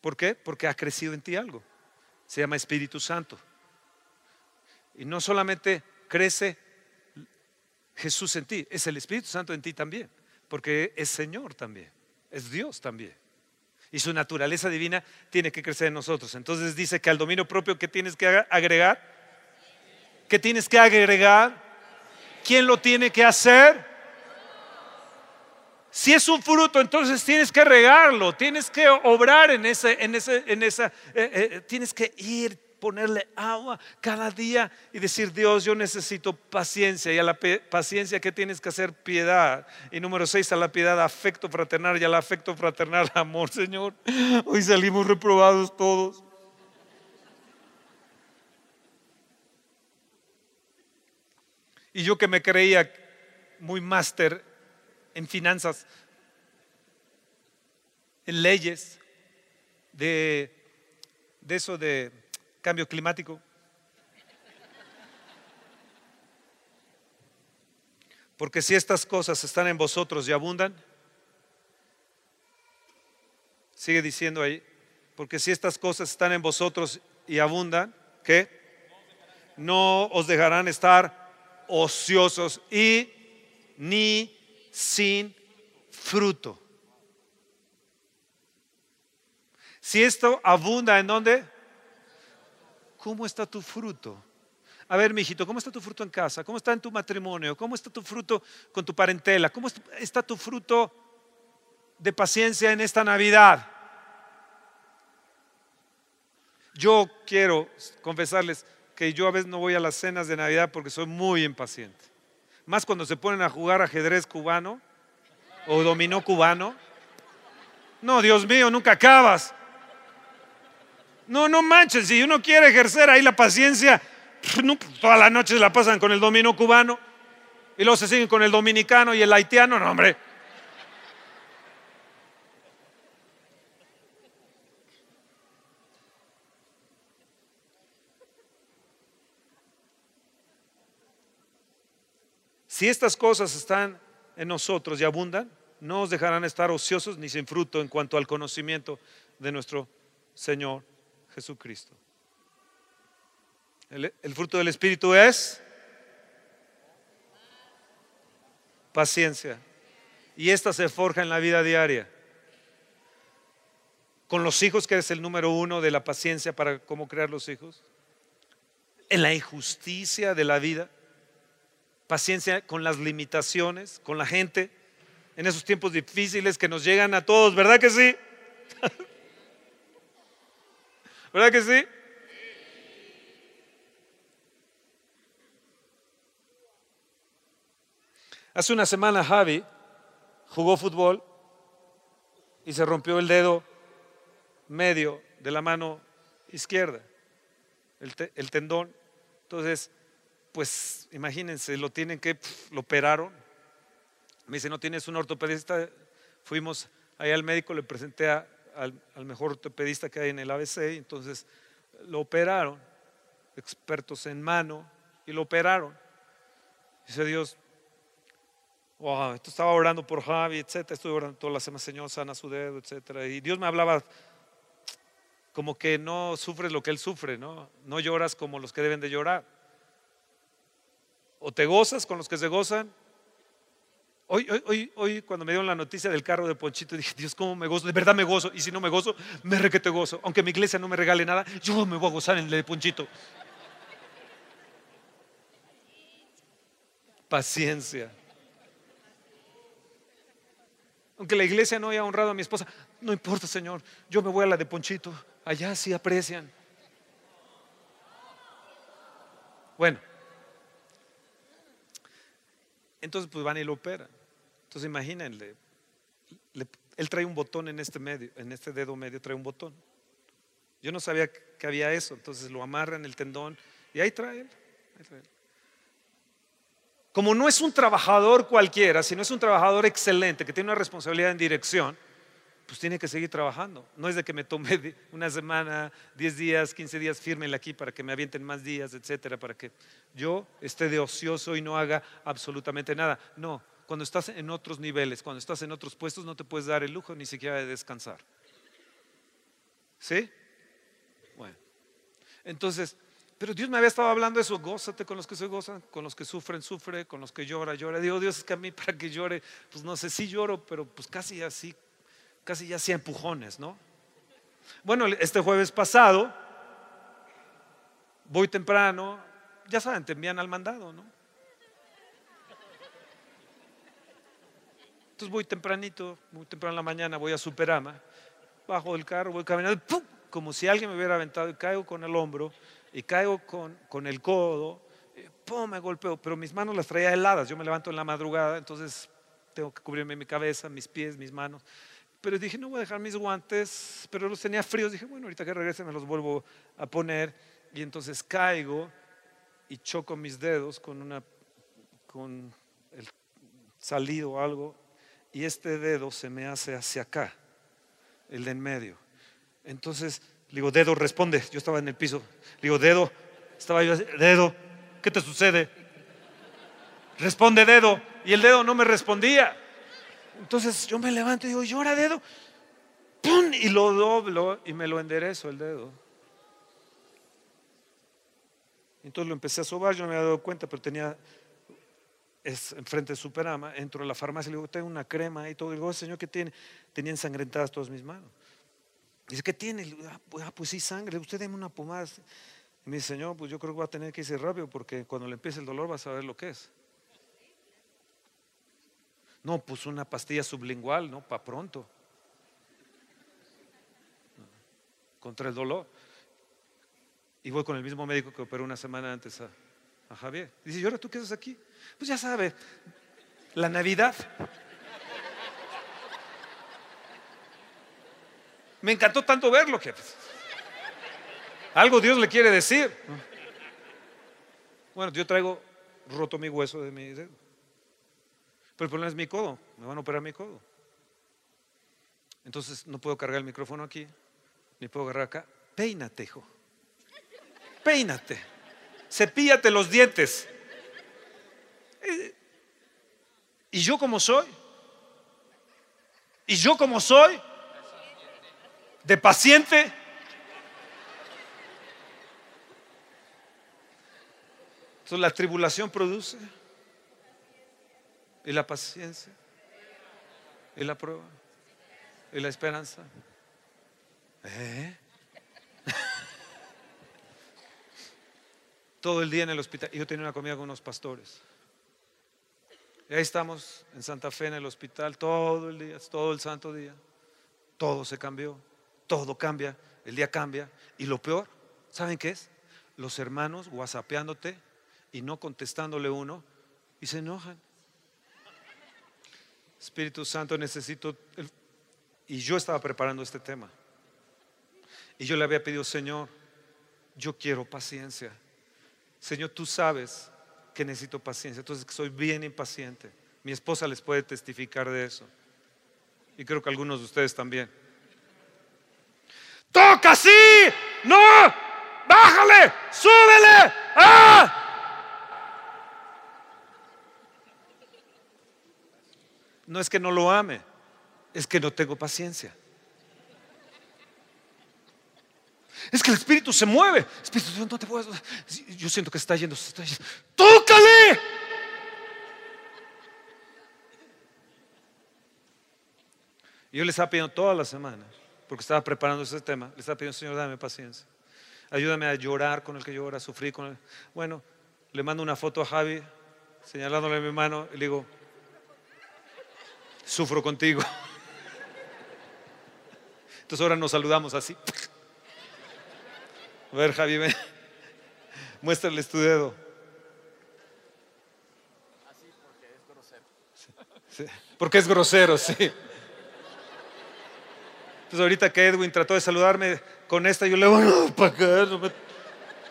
¿Por qué? Porque ha crecido en ti algo. Se llama Espíritu Santo. Y no solamente crece Jesús en ti, es el Espíritu Santo en ti también, porque es Señor también, es Dios también. Y su naturaleza divina tiene que crecer en nosotros. Entonces dice que al dominio propio, ¿qué tienes que agregar? ¿Qué tienes que agregar? ¿Quién lo tiene que hacer? Si es un fruto, entonces tienes que regarlo, tienes que obrar en ese, en ese, en esa, eh, eh, tienes que ir, ponerle agua cada día y decir, Dios, yo necesito paciencia. Y a la paciencia, ¿qué tienes que hacer? Piedad. Y número seis, a la piedad, afecto fraternal. Y al afecto fraternal, [LAUGHS] amor, Señor. Hoy salimos reprobados todos. Y yo que me creía muy máster en finanzas, en leyes, de, de eso de cambio climático. Porque si estas cosas están en vosotros y abundan, sigue diciendo ahí, porque si estas cosas están en vosotros y abundan, ¿qué? No os dejarán estar ociosos y ni sin fruto. Si esto abunda en dónde? ¿Cómo está tu fruto? A ver, mijito, ¿cómo está tu fruto en casa? ¿Cómo está en tu matrimonio? ¿Cómo está tu fruto con tu parentela? ¿Cómo está tu fruto de paciencia en esta Navidad? Yo quiero confesarles que yo a veces no voy a las cenas de Navidad porque soy muy impaciente. Más cuando se ponen a jugar ajedrez cubano o dominó cubano. No, Dios mío, nunca acabas. No, no manches, si uno quiere ejercer ahí la paciencia, toda la noche se la pasan con el dominó cubano y luego se siguen con el dominicano y el haitiano, no, hombre. Si estas cosas están en nosotros y abundan, no os dejarán estar ociosos ni sin fruto en cuanto al conocimiento de nuestro Señor Jesucristo. El, el fruto del Espíritu es paciencia. Y esta se forja en la vida diaria. Con los hijos, que es el número uno de la paciencia para cómo crear los hijos. En la injusticia de la vida paciencia con las limitaciones, con la gente, en esos tiempos difíciles que nos llegan a todos, ¿verdad que sí? [LAUGHS] ¿Verdad que sí? Hace una semana Javi jugó fútbol y se rompió el dedo medio de la mano izquierda, el, el tendón. Entonces, pues imagínense, lo tienen que, lo operaron. Me dice, ¿no tienes un ortopedista? Fuimos ahí al médico, le presenté al, mejor ortopedista que hay en el ABC, entonces lo operaron, expertos en mano, y lo operaron. Dice Dios, wow, esto estaba orando por Javi, etcétera, estuve orando toda la semana, Señor, sana su dedo, etcétera. Y Dios me hablaba como que no sufres lo que él sufre, ¿no? No lloras como los que deben de llorar. O te gozas con los que se gozan. Hoy, hoy, hoy, hoy cuando me dieron la noticia del carro de Ponchito, dije, Dios, ¿cómo me gozo? De verdad me gozo. Y si no me gozo, me re que te gozo. Aunque mi iglesia no me regale nada, yo me voy a gozar en el de Ponchito. Paciencia. Aunque la iglesia no haya honrado a mi esposa, no importa, Señor. Yo me voy a la de Ponchito. Allá sí aprecian. Bueno, entonces, pues van y lo operan. Entonces, imagínense, él trae un botón en este medio, en este dedo medio trae un botón. Yo no sabía que había eso, entonces lo amarran el tendón y ahí trae él. Ahí trae él. Como no es un trabajador cualquiera, sino es un trabajador excelente que tiene una responsabilidad en dirección, pues tiene que seguir trabajando. No es de que me tome [LAUGHS] una semana, 10 días, 15 días, fírmele aquí para que me avienten más días, etcétera, para que yo esté de ocioso y no haga absolutamente nada. No, cuando estás en otros niveles, cuando estás en otros puestos, no te puedes dar el lujo ni siquiera de descansar. ¿Sí? Bueno, entonces, Pero Dios me había estado hablando de eso, gózate con los que se gozan, con los que sufren, sufre, con los que llora, llora. Digo, Dios, es que a mí [LAUGHS] para que llore, pues no sé, sí lloro, pero pues casi así, casi ya hacía empujones, ¿no? Bueno, este jueves pasado, voy temprano, ya saben, te envían al mandado, ¿no? Entonces voy tempranito, muy temprano en la mañana, voy a Superama, bajo del carro, voy caminando, ¡pum! como si alguien me hubiera aventado y caigo con el hombro y caigo con, con el codo, ¡pum! me golpeo, pero mis manos las traía heladas, yo me levanto en la madrugada, entonces tengo que cubrirme mi cabeza, mis pies, mis manos. Pero dije, no voy a dejar mis guantes, pero los tenía fríos, dije, bueno, ahorita que regrese me los vuelvo a poner y entonces caigo y choco mis dedos con una con el salido o algo y este dedo se me hace hacia acá, el de en medio. Entonces, digo, dedo, responde. Yo estaba en el piso. Digo, dedo, estaba yo, dedo, ¿qué te sucede? Responde, dedo. Y el dedo no me respondía. Entonces yo me levanto y digo, llora, dedo. ¡Pum! Y lo doblo y me lo enderezo el dedo. Entonces lo empecé a sobar, yo no me había dado cuenta, pero tenía es enfrente de Superama, entro a la farmacia y le digo, tengo una crema y todo. Y digo, señor, ¿qué tiene? Tenía ensangrentadas todas mis manos. Dice, ¿qué tiene? Ah, pues, ah, pues, sí, sangre. Usted deme una pomada. Y me dice, señor, pues yo creo que va a tener que irse rápido porque cuando le empiece el dolor va a saber lo que es. No, pues una pastilla sublingual, ¿no? Para pronto. Contra el dolor. Y voy con el mismo médico que operó una semana antes a, Javier. Dice, ¿y ahora tú qué haces aquí? Pues ya sabe, la Navidad. Me encantó tanto verlo que algo Dios le quiere decir. Bueno, yo traigo roto mi hueso de mi dedo. Pero el problema es mi codo. Me van a operar mi codo. Entonces no puedo cargar el micrófono aquí, ni puedo agarrar acá. Peínate, hijo. Peínate. Cepíllate los dientes. ¿Y yo como soy? ¿Y yo como soy? ¿De paciente? Entonces la tribulación produce y la paciencia y la prueba y la esperanza. ¿Eh? [LAUGHS] Todo el día en el hospital. Yo tenía una comida con unos pastores. Y ahí estamos en Santa Fe en el hospital todo el día, todo el santo día. Todo se cambió, todo cambia, el día cambia. Y lo peor, ¿saben qué es? Los hermanos whatsappeándote y no contestándole uno y se enojan. Espíritu Santo, necesito... Y yo estaba preparando este tema. Y yo le había pedido, Señor, yo quiero paciencia. Señor, tú sabes que necesito paciencia. Entonces soy bien impaciente. Mi esposa les puede testificar de eso. Y creo que algunos de ustedes también. Toca sí, no, bájale, súbele. ¡Ah! No es que no lo ame, es que no tengo paciencia. Es que el Espíritu se mueve. Espíritu, no te puedo. Yo siento que está yendo, está yendo. ¡Tócale! Yo les estaba pidiendo toda la semana, porque estaba preparando ese tema, les estaba pidiendo, Señor, dame paciencia. Ayúdame a llorar con el que llora, a sufrir con el. Bueno, le mando una foto a Javi, señalándole mi mano, y le digo, sufro contigo. Entonces ahora nos saludamos así. A ver, Javi, ven. Muéstrales tu dedo. Así porque es grosero. porque es grosero, sí. Entonces ahorita que Edwin trató de saludarme con esta, yo le digo, para acá.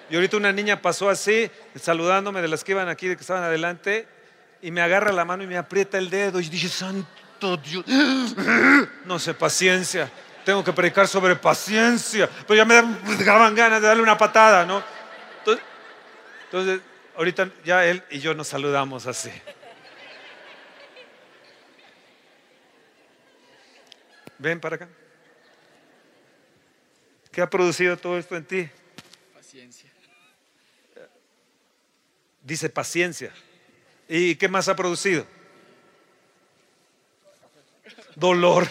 Y ahorita una niña pasó así, saludándome de las que iban aquí, de que estaban adelante, y me agarra la mano y me aprieta el dedo. Y dije, santo Dios, no sé, paciencia tengo que predicar sobre paciencia, pero ya me daban ganas de darle una patada, ¿no? Entonces, ahorita ya él y yo nos saludamos así. Ven para acá. ¿Qué ha producido todo esto en ti? Paciencia. Dice paciencia. ¿Y qué más ha producido? Dolor.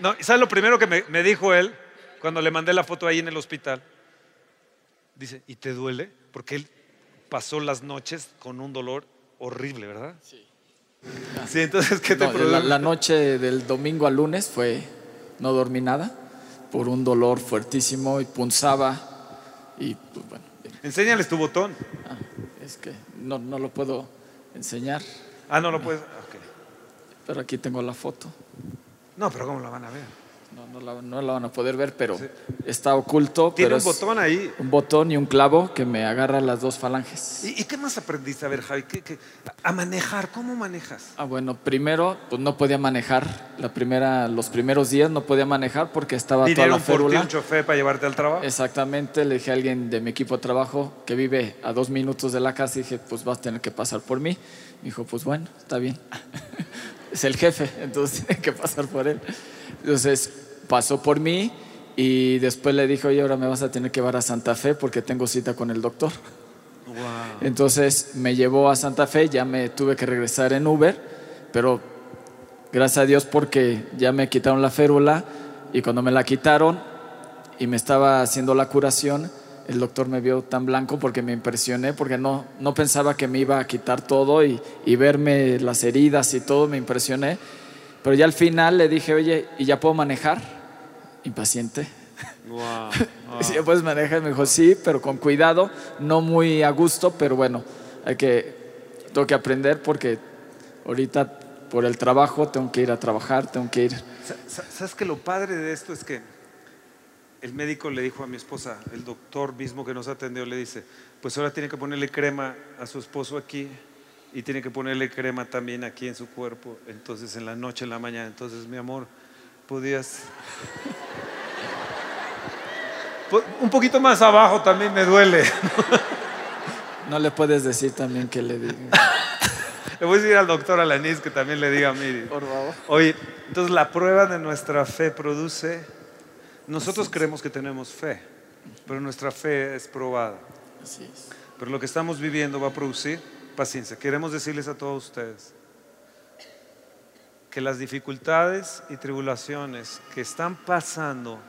No, ¿Sabes lo primero que me, me dijo él cuando le mandé la foto ahí en el hospital? Dice, ¿y te duele? Porque él pasó las noches con un dolor horrible, ¿verdad? Sí. Sí, entonces, ¿qué te No, la, la noche del domingo al lunes fue, no dormí nada por un dolor fuertísimo y punzaba y pues bueno, Enséñales tu botón. ah, es que no, no lo puedo enseñar, Ah, no lo puedes. ok. pero aquí tengo la foto. No, pero ¿cómo la van a ver? No, no la, no la van a poder ver, pero está oculto. Tiene pero un botón ahí. Un botón y un clavo que me agarra las dos falanges. ¿Y, y qué más aprendiste? A ver, Javi, ¿qué- qué- a manejar. ¿Cómo manejas? Ah, bueno, primero, pues no podía manejar. La primera, los primeros días no podía manejar porque estaba toda la por ti férula. un chofer para llevarte al trabajo. Exactamente, le dije a alguien de mi equipo de trabajo que vive a dos minutos de la casa y dije, pues vas a tener que pasar por mí. Me dijo, pues bueno, está bien. [LAUGHS] es el jefe, entonces [LAUGHS] tiene que pasar por él. Entonces pasó por mí y después le dije, oye, ahora me vas a tener que llevar a Santa Fe porque tengo cita con el doctor. Entonces me llevó a Santa Fe, ya me tuve que regresar en Uber, pero gracias a Dios porque ya me quitaron la férula y cuando me la quitaron y me estaba haciendo la curación, el doctor me vio tan blanco porque me impresioné, porque no, no pensaba que me iba a quitar todo y, y verme las heridas y todo, me impresioné. Pero ya al final le dije, oye, ¿y ya puedo manejar? Impaciente. Wow. [LAUGHS] Sí, ya puedes manejar. Me dijo, sí, pero con cuidado, no muy a gusto, pero bueno, hay que, tengo que aprender porque ahorita por el trabajo tengo que ir a trabajar, tengo que ir. Sa- sa- ¿Sabes que lo padre de esto es que el médico le dijo a mi esposa, el doctor mismo que nos atendió, le dice, pues ahora tiene que ponerle crema a su esposo aquí y tiene que ponerle crema también aquí en su cuerpo, entonces en la noche, en la mañana, entonces mi amor, podías... [LAUGHS] Po- Un poquito más abajo también me duele. No le puedes decir también que le diga. [LAUGHS] Le voy a decir al doctor Alanis que también le diga a mí. Por favor. Oye, entonces la prueba de nuestra fe produce, nosotros creemos que tenemos fe, pero nuestra fe es probada. Así es. Pero lo que estamos viviendo va a producir paciencia. Queremos decirles a todos ustedes que las dificultades y tribulaciones que están pasando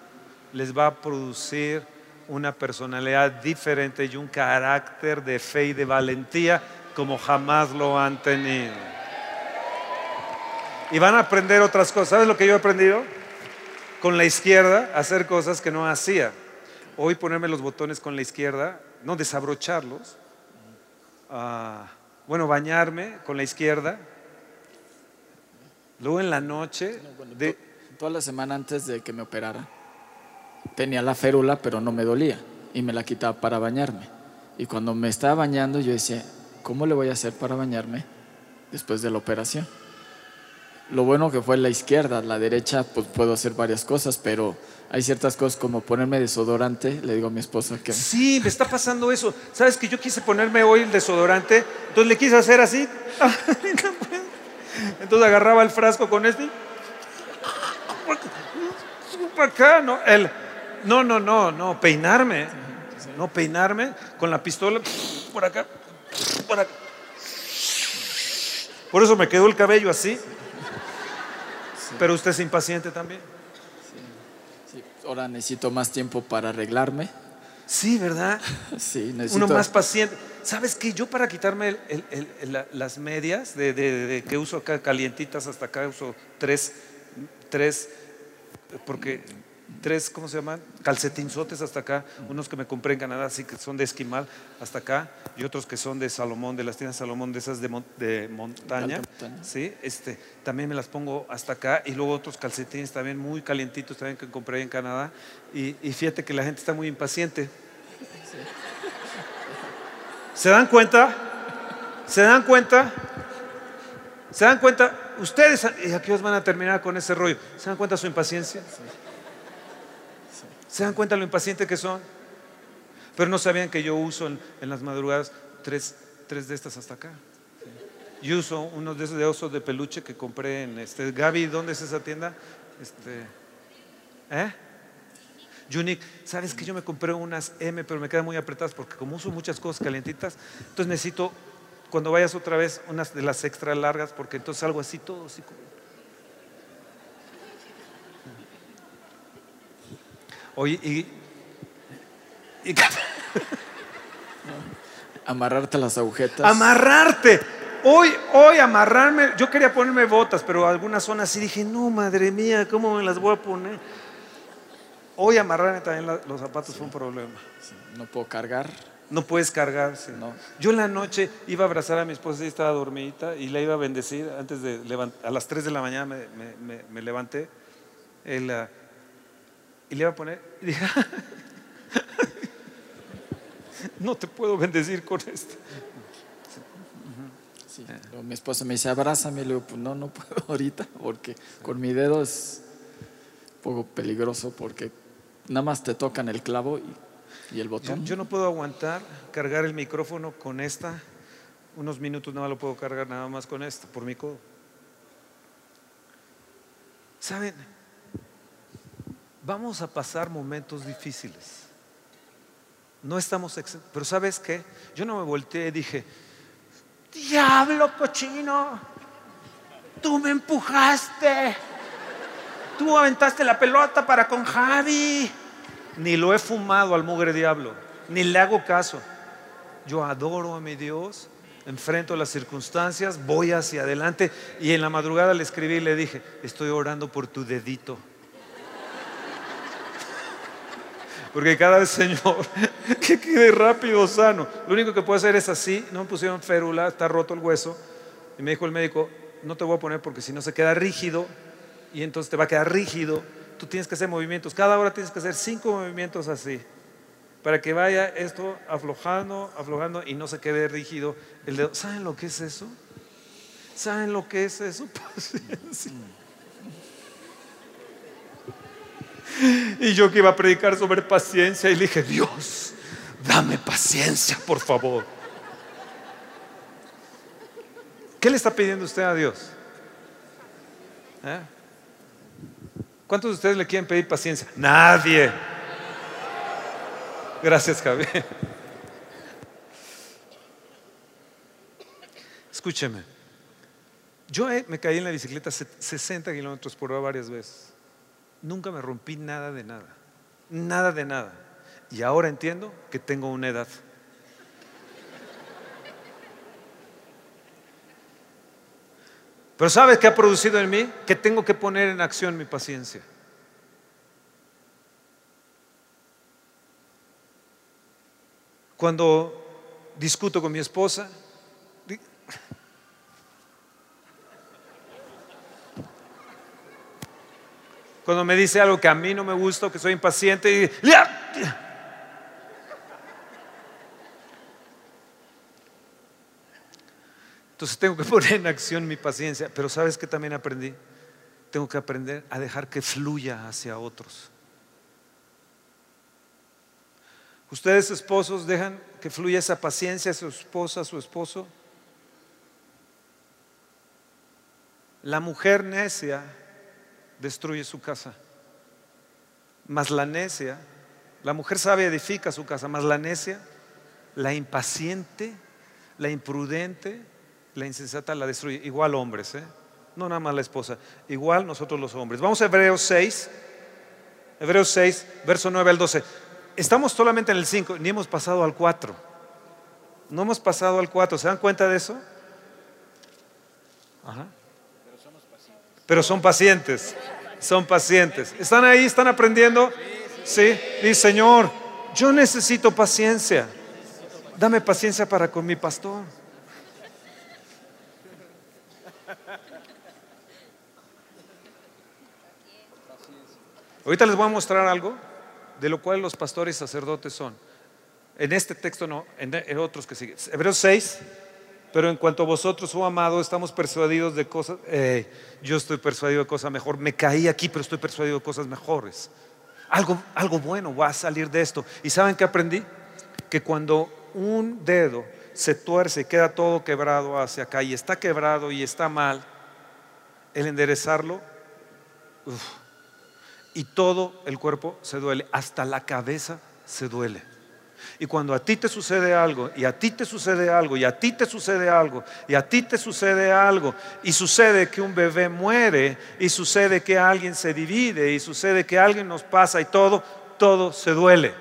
les va a producir una personalidad diferente y un carácter de fe y de valentía como jamás lo han tenido. Y van a aprender otras cosas. ¿Sabes lo que yo he aprendido? Con la izquierda hacer cosas que no hacía. Hoy ponerme los botones con la izquierda, no desabrocharlos. Ah, bueno, bañarme con la izquierda. Luego en la noche, de, Toda la semana antes de que me operara, tenía la férula, pero no me dolía. Y me la quitaba para bañarme. Y cuando me estaba bañando, yo decía, ¿cómo le voy a hacer para bañarme después de la operación? Lo bueno que fue la izquierda, la derecha, pues puedo hacer varias cosas, pero hay ciertas cosas como ponerme desodorante. Le digo a mi esposa que Sí, me está pasando eso. ¿Sabes que yo quise ponerme hoy el desodorante? Entonces le quise hacer así. [LAUGHS] Entonces agarraba el frasco con este. Para acá, ¿no? El, no, no, no, no, peinarme. No, peinarme con la pistola por acá, por acá. Por eso me quedó el cabello así. Pero usted es impaciente también. sí, ahora necesito más tiempo para arreglarme. Sí, ¿verdad? [LAUGHS] Sí, necesito. Uno más paciente. ¿Sabes qué? Yo para quitarme el- el- el- el- la- las medias de, de- de que uso acá calientitas hasta acá uso tres, tres, porque tres, ¿cómo se llaman? Calcetinzotes hasta acá. Unos que me compré en Canadá, así que son de esquimal hasta acá, y otros que son de Salomón, de las tiendas Salomón, de esas de, mon- de montaña. Sí, este, también me las pongo hasta acá y luego otros calcetines también muy calientitos también que compré en Canadá. Y, y fíjate que la gente está muy impaciente. ¿Se dan cuenta? ¿Se dan cuenta? ¿Se dan cuenta? Ustedes, y aquí os van a terminar con ese rollo. ¿Se dan cuenta su impaciencia? ¿Se dan cuenta lo impaciente que son? Pero no sabían que yo uso en, las madrugadas tres, tres de estas hasta acá. Yo uso unos de esos de osos de peluche que compré en este. Gaby, ¿dónde es esa tienda? Este, ¿Eh? Unique. ¿Sabes que yo me compré unas M, pero me quedan muy apretadas porque como uso muchas cosas calientitas, entonces necesito cuando vayas otra vez, unas de las extra largas, porque entonces algo así todo así. Oye, y, y- [LAUGHS] Amarrarte las agujetas. amarrarte. Hoy, hoy amarrarme, yo quería ponerme botas, pero algunas zonas así dije, no, madre mía, ¿cómo me las voy a poner? Hoy amarrarme también la- los zapatos fue un problema. no puedo cargar. No puedes cargar. sí. No. Yo en la noche iba a abrazar a mi esposa y estaba dormidita y la iba a bendecir antes de levantar. A las 3 de la mañana me, me- me- me levanté él, ah, y le iba a poner. Y dije, [LAUGHS] no te puedo bendecir con esto. Sí. Mi esposa me dice, abrázame. Y le digo, pues no, no puedo [LAUGHS] ahorita, porque con mi dedo es un poco peligroso, porque nada más te tocan el clavo y, y el Yo, botón. yo no puedo aguantar cargar el micrófono con esta. Unos minutos nada más lo puedo cargar nada más con esto, por mi codo. ¿Saben? Vamos a pasar momentos difíciles. No estamos exen- Pero ¿sabes qué? Yo no me volteé y dije, diablo cochino, tú me empujaste, tú aventaste la pelota para con Javi. Ni lo he fumado al mugre diablo, ni le hago caso. Yo adoro a mi Dios, enfrento las circunstancias, voy hacia adelante y en la madrugada le escribí y le dije, estoy orando por tu dedito. Porque cada vez, Señor, [LAUGHS] que quede rápido, sano. Lo único que puedo hacer es así, no me pusieron férula, está roto el hueso. Y me dijo el médico, no te voy a poner porque si no se queda rígido y entonces te va a quedar rígido. Tú tienes que hacer movimientos, cada hora tienes que hacer cinco movimientos así, para que vaya esto aflojando, aflojando y no se quede rígido el dedo. ¿Saben lo que es eso? ¿Saben lo que es eso? [LAUGHS] Paciencia. Y yo que iba a predicar sobre paciencia y le dije, Dios, dame paciencia, por favor. ¿Qué le está pidiendo usted a Dios? ¿Eh? ¿Cuántos de ustedes le quieren pedir paciencia? Nadie. Gracias, Javier. Escúcheme. Yo eh, me caí en la bicicleta se- 60 kilómetros por hora varias veces. Nunca me rompí nada de nada. Nada de nada. Y ahora entiendo que tengo una edad. Pero ¿sabes qué ha producido en mí? Que tengo que poner en acción mi paciencia. Cuando discuto con mi esposa, cuando me dice algo que a mí no me gusta que soy impaciente, y. Entonces tengo que [LAUGHS] poner en acción mi paciencia. Pero ¿sabes qué también aprendí? Tengo que aprender a dejar que fluya hacia otros. ¿Ustedes esposos dejan que fluya esa paciencia a su esposa, a su esposo? La mujer necia destruye su casa. Mas la necia, la mujer sabia edifica su casa, mas la necia, la impaciente, la imprudente, la insensata la destruye. Igual hombres, ¿eh? no nada más la esposa, igual nosotros los hombres. Vamos a Hebreos 6, Hebreos 6, verso 9 al 12. Estamos solamente en el 5, ni hemos pasado al 4. No hemos pasado al 4, ¿se dan cuenta de eso? Ajá. Pero son pacientes, son pacientes. ¿Están ahí? ¿Están aprendiendo? Sí. Dice, Señor, yo necesito paciencia. Dame paciencia para con mi pastor. Ahorita les voy a mostrar algo de lo cual los pastores y sacerdotes son. En este texto no, en, otros que siguen. Hebreos 6, pero en cuanto a vosotros, oh amado, estamos persuadidos de cosas, eh, yo estoy persuadido de cosas mejor. Me caí aquí, pero estoy persuadido de cosas mejores. Algo, algo bueno va a salir de esto. ¿Y saben qué aprendí? Que cuando un dedo se tuerce y queda todo quebrado hacia acá y está quebrado y está mal, el enderezarlo, y todo el cuerpo se duele, hasta la cabeza se duele. Y cuando a ti te sucede algo, y a ti te sucede algo, y a ti te sucede algo, y a ti te sucede algo, y sucede que un bebé muere, y sucede que alguien se divide, y sucede que alguien nos pasa y todo, todo se duele.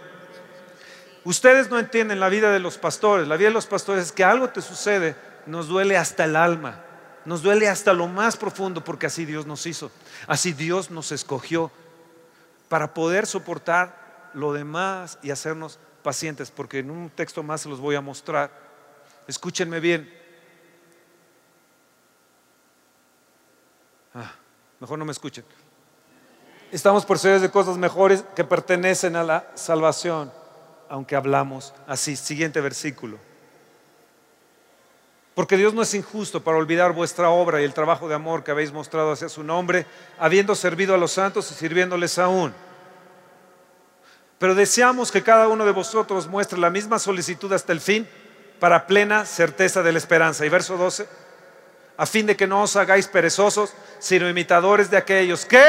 Ustedes no entienden la vida de los pastores. La vida de los pastores es que algo te sucede, nos duele hasta el alma, nos duele hasta lo más profundo, porque así Dios nos hizo, así Dios nos escogió para poder soportar lo demás y hacernos pacientes, porque en un texto más se los voy a mostrar. Escúchenme bien. Ah, mejor no me escuchen. Estamos persuadidos de cosas mejores que pertenecen a la salvación, aunque hablamos así. Siguiente versículo. Porque Dios no es injusto para olvidar vuestra obra y el trabajo de amor que habéis mostrado hacia su nombre, habiendo servido a los santos y sirviéndoles aún. Pero deseamos que cada uno de vosotros muestre la misma solicitud hasta el fin para plena certeza de la esperanza. Y verso 12, a fin de que no os hagáis perezosos, sino imitadores de aquellos que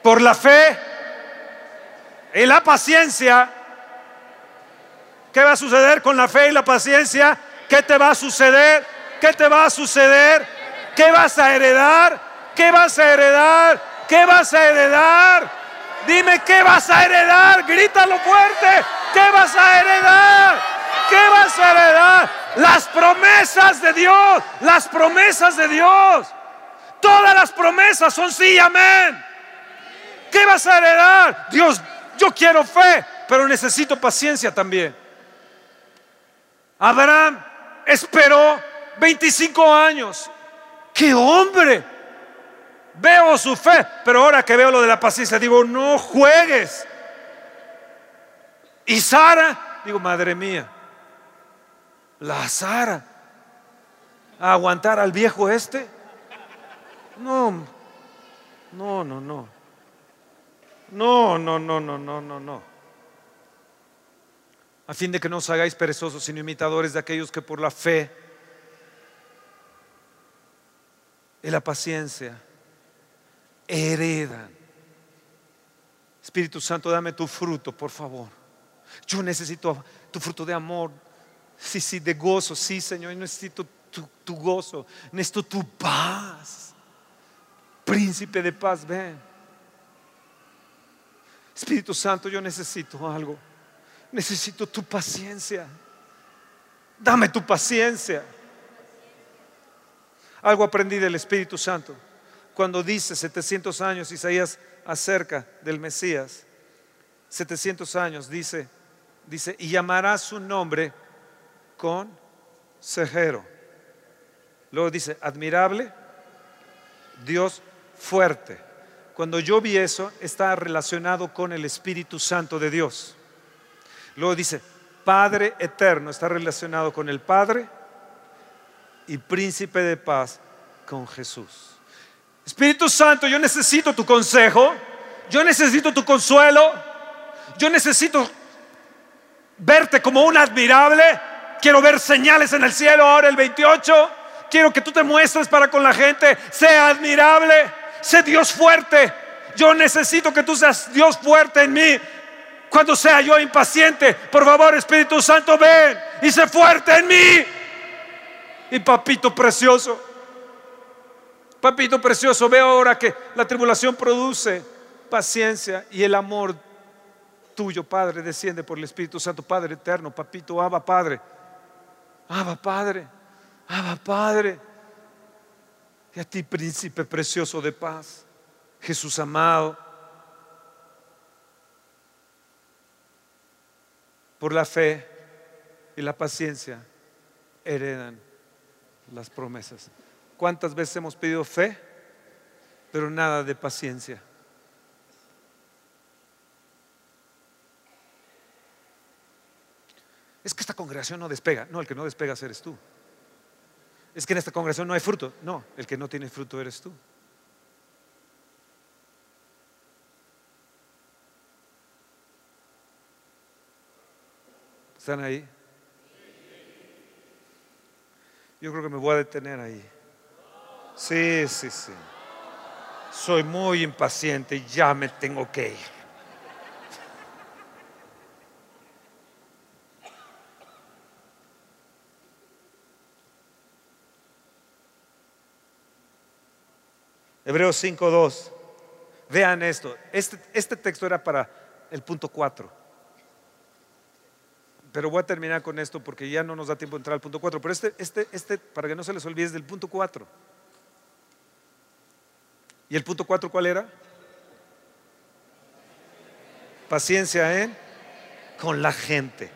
por la fe y la paciencia, ¿qué va a suceder con la fe y la paciencia? ¿Qué te va a suceder? ¿Qué te va a suceder? ¿Qué vas a heredar? ¿Qué vas a heredar? ¿Qué vas a heredar? Dime qué vas a heredar. Grítalo fuerte. ¿Qué vas a heredar? ¿Qué vas a heredar? Las promesas de Dios. Las promesas de Dios. Todas las promesas son sí, amén. ¿Qué vas a heredar? Dios, yo quiero fe, pero necesito paciencia también. Abraham esperó 25 años. ¡Qué hombre! Veo su fe, pero ahora que veo lo de la paciencia, digo, no juegues. Y Sara, digo, madre mía, la Sara, a aguantar al viejo este. No, no, no, no. No, no, no, no, no, no, no. A fin de que no os hagáis perezosos, sino imitadores de aquellos que por la fe y la paciencia heredan. Espíritu Santo, dame tu fruto, por favor. Yo necesito tu fruto de amor. Sí, sí, de gozo. Sí, Señor, necesito tu, tu gozo. Necesito tu paz. Príncipe de paz, ven. Espíritu Santo, yo necesito algo. Necesito tu paciencia. Dame tu paciencia. Algo aprendí del Espíritu Santo cuando dice 700 años Isaías acerca del Mesías, 700 años dice, dice, y llamará su nombre con consejero. Luego dice, admirable, Dios fuerte. Cuando yo vi eso, está relacionado con el Espíritu Santo de Dios. Luego dice, Padre eterno, está relacionado con el Padre y príncipe de paz con Jesús. Espíritu Santo, yo necesito tu consejo, yo necesito tu consuelo, yo necesito verte como un admirable, quiero ver señales en el cielo ahora el 28, quiero que tú te muestres para con la gente, sea admirable, sé Dios fuerte, yo necesito que tú seas Dios fuerte en mí. Cuando sea yo impaciente, por favor Espíritu Santo, ven y sé fuerte en mí. Y papito precioso, Papito precioso, veo ahora que la tribulación produce paciencia y el amor tuyo, Padre, desciende por el Espíritu Santo, Padre eterno, papito, Abba Padre, Abba Padre, Abba Padre. Y a ti, príncipe precioso de paz, Jesús amado, por la fe y la paciencia heredan las promesas. ¿Cuántas veces hemos pedido fe, pero nada de paciencia? Es que esta congregación no despega. No, el que no despega eres tú. Es que en esta congregación no hay fruto. No, el que no tiene fruto eres tú. ¿Están ahí? Yo creo que me voy a detener ahí. Sí, sí, sí. Soy muy impaciente ya me tengo que ir. Hebreos 5.2. Vean esto. Este, este, texto era para el punto 4. Pero voy a terminar con esto porque ya no nos da tiempo de entrar al punto 4. Pero este, este, este, para que no se les olvide, es del punto 4. ¿Y el punto 4 cuál era? Paciencia en con la gente.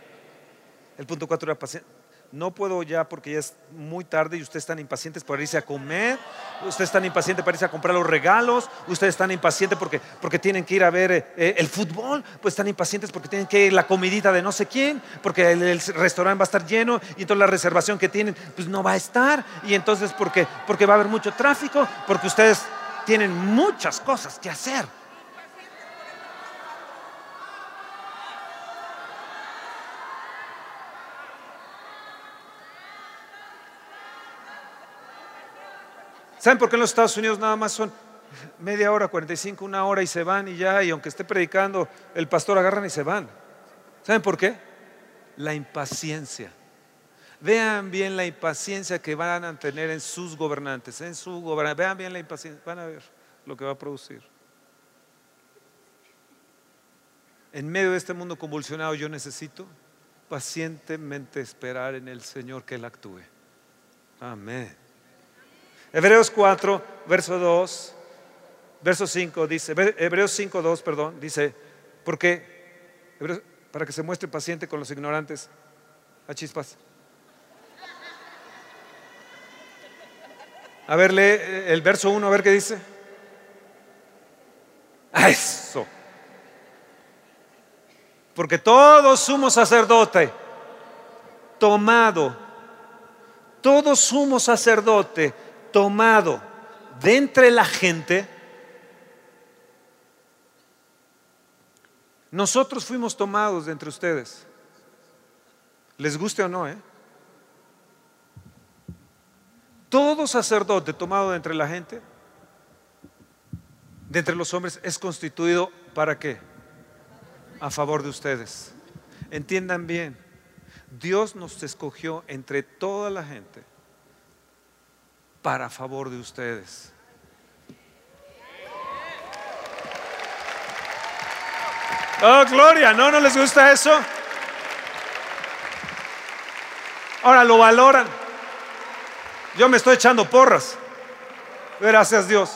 El punto 4 era paciencia no puedo ya porque ya es muy tarde y ustedes están impacientes por irse a comer, ustedes están impacientes para irse a comprar los regalos, ustedes están impacientes porque, porque tienen que ir a ver eh, el fútbol, pues están impacientes porque tienen que ir la comidita de no sé quién, porque el, restaurante va a estar lleno y toda la reservación que tienen pues no va a estar y entonces porque, porque va a haber mucho tráfico, porque ustedes tienen muchas cosas que hacer. ¿Saben por qué en los Estados Unidos nada más son media hora, 45, una hora y se van y ya, y aunque esté predicando, el pastor agarran y se van? ¿Saben por qué? La impaciencia. Vean bien la impaciencia que van a tener en sus gobernantes, en su gobernante. Vean bien la impaciencia, van a ver lo que va a producir. En medio de este mundo convulsionado yo necesito pacientemente esperar en el Señor que Él actúe. Amén. Hebreos 4, verso 2, verso 5 dice, Hebreos 5, 2, perdón, dice, porque, para que se muestre paciente con los ignorantes, a chispas. A ver, lee el verso 1, a ver qué dice. A eso. Porque todo sumo sacerdote, tomado, todo sumo sacerdote, tomado de entre la gente, nosotros fuimos tomados de entre ustedes. Les guste o no, ¿eh? Todo sacerdote tomado de entre la gente, de entre los hombres, es constituido para qué? A favor de ustedes. Entiendan bien, Dios nos escogió entre toda la gente para favor de ustedes. Oh, gloria, ¿no? ¿No les gusta eso? Ahora lo valoran. Yo me estoy echando porras. Gracias Dios.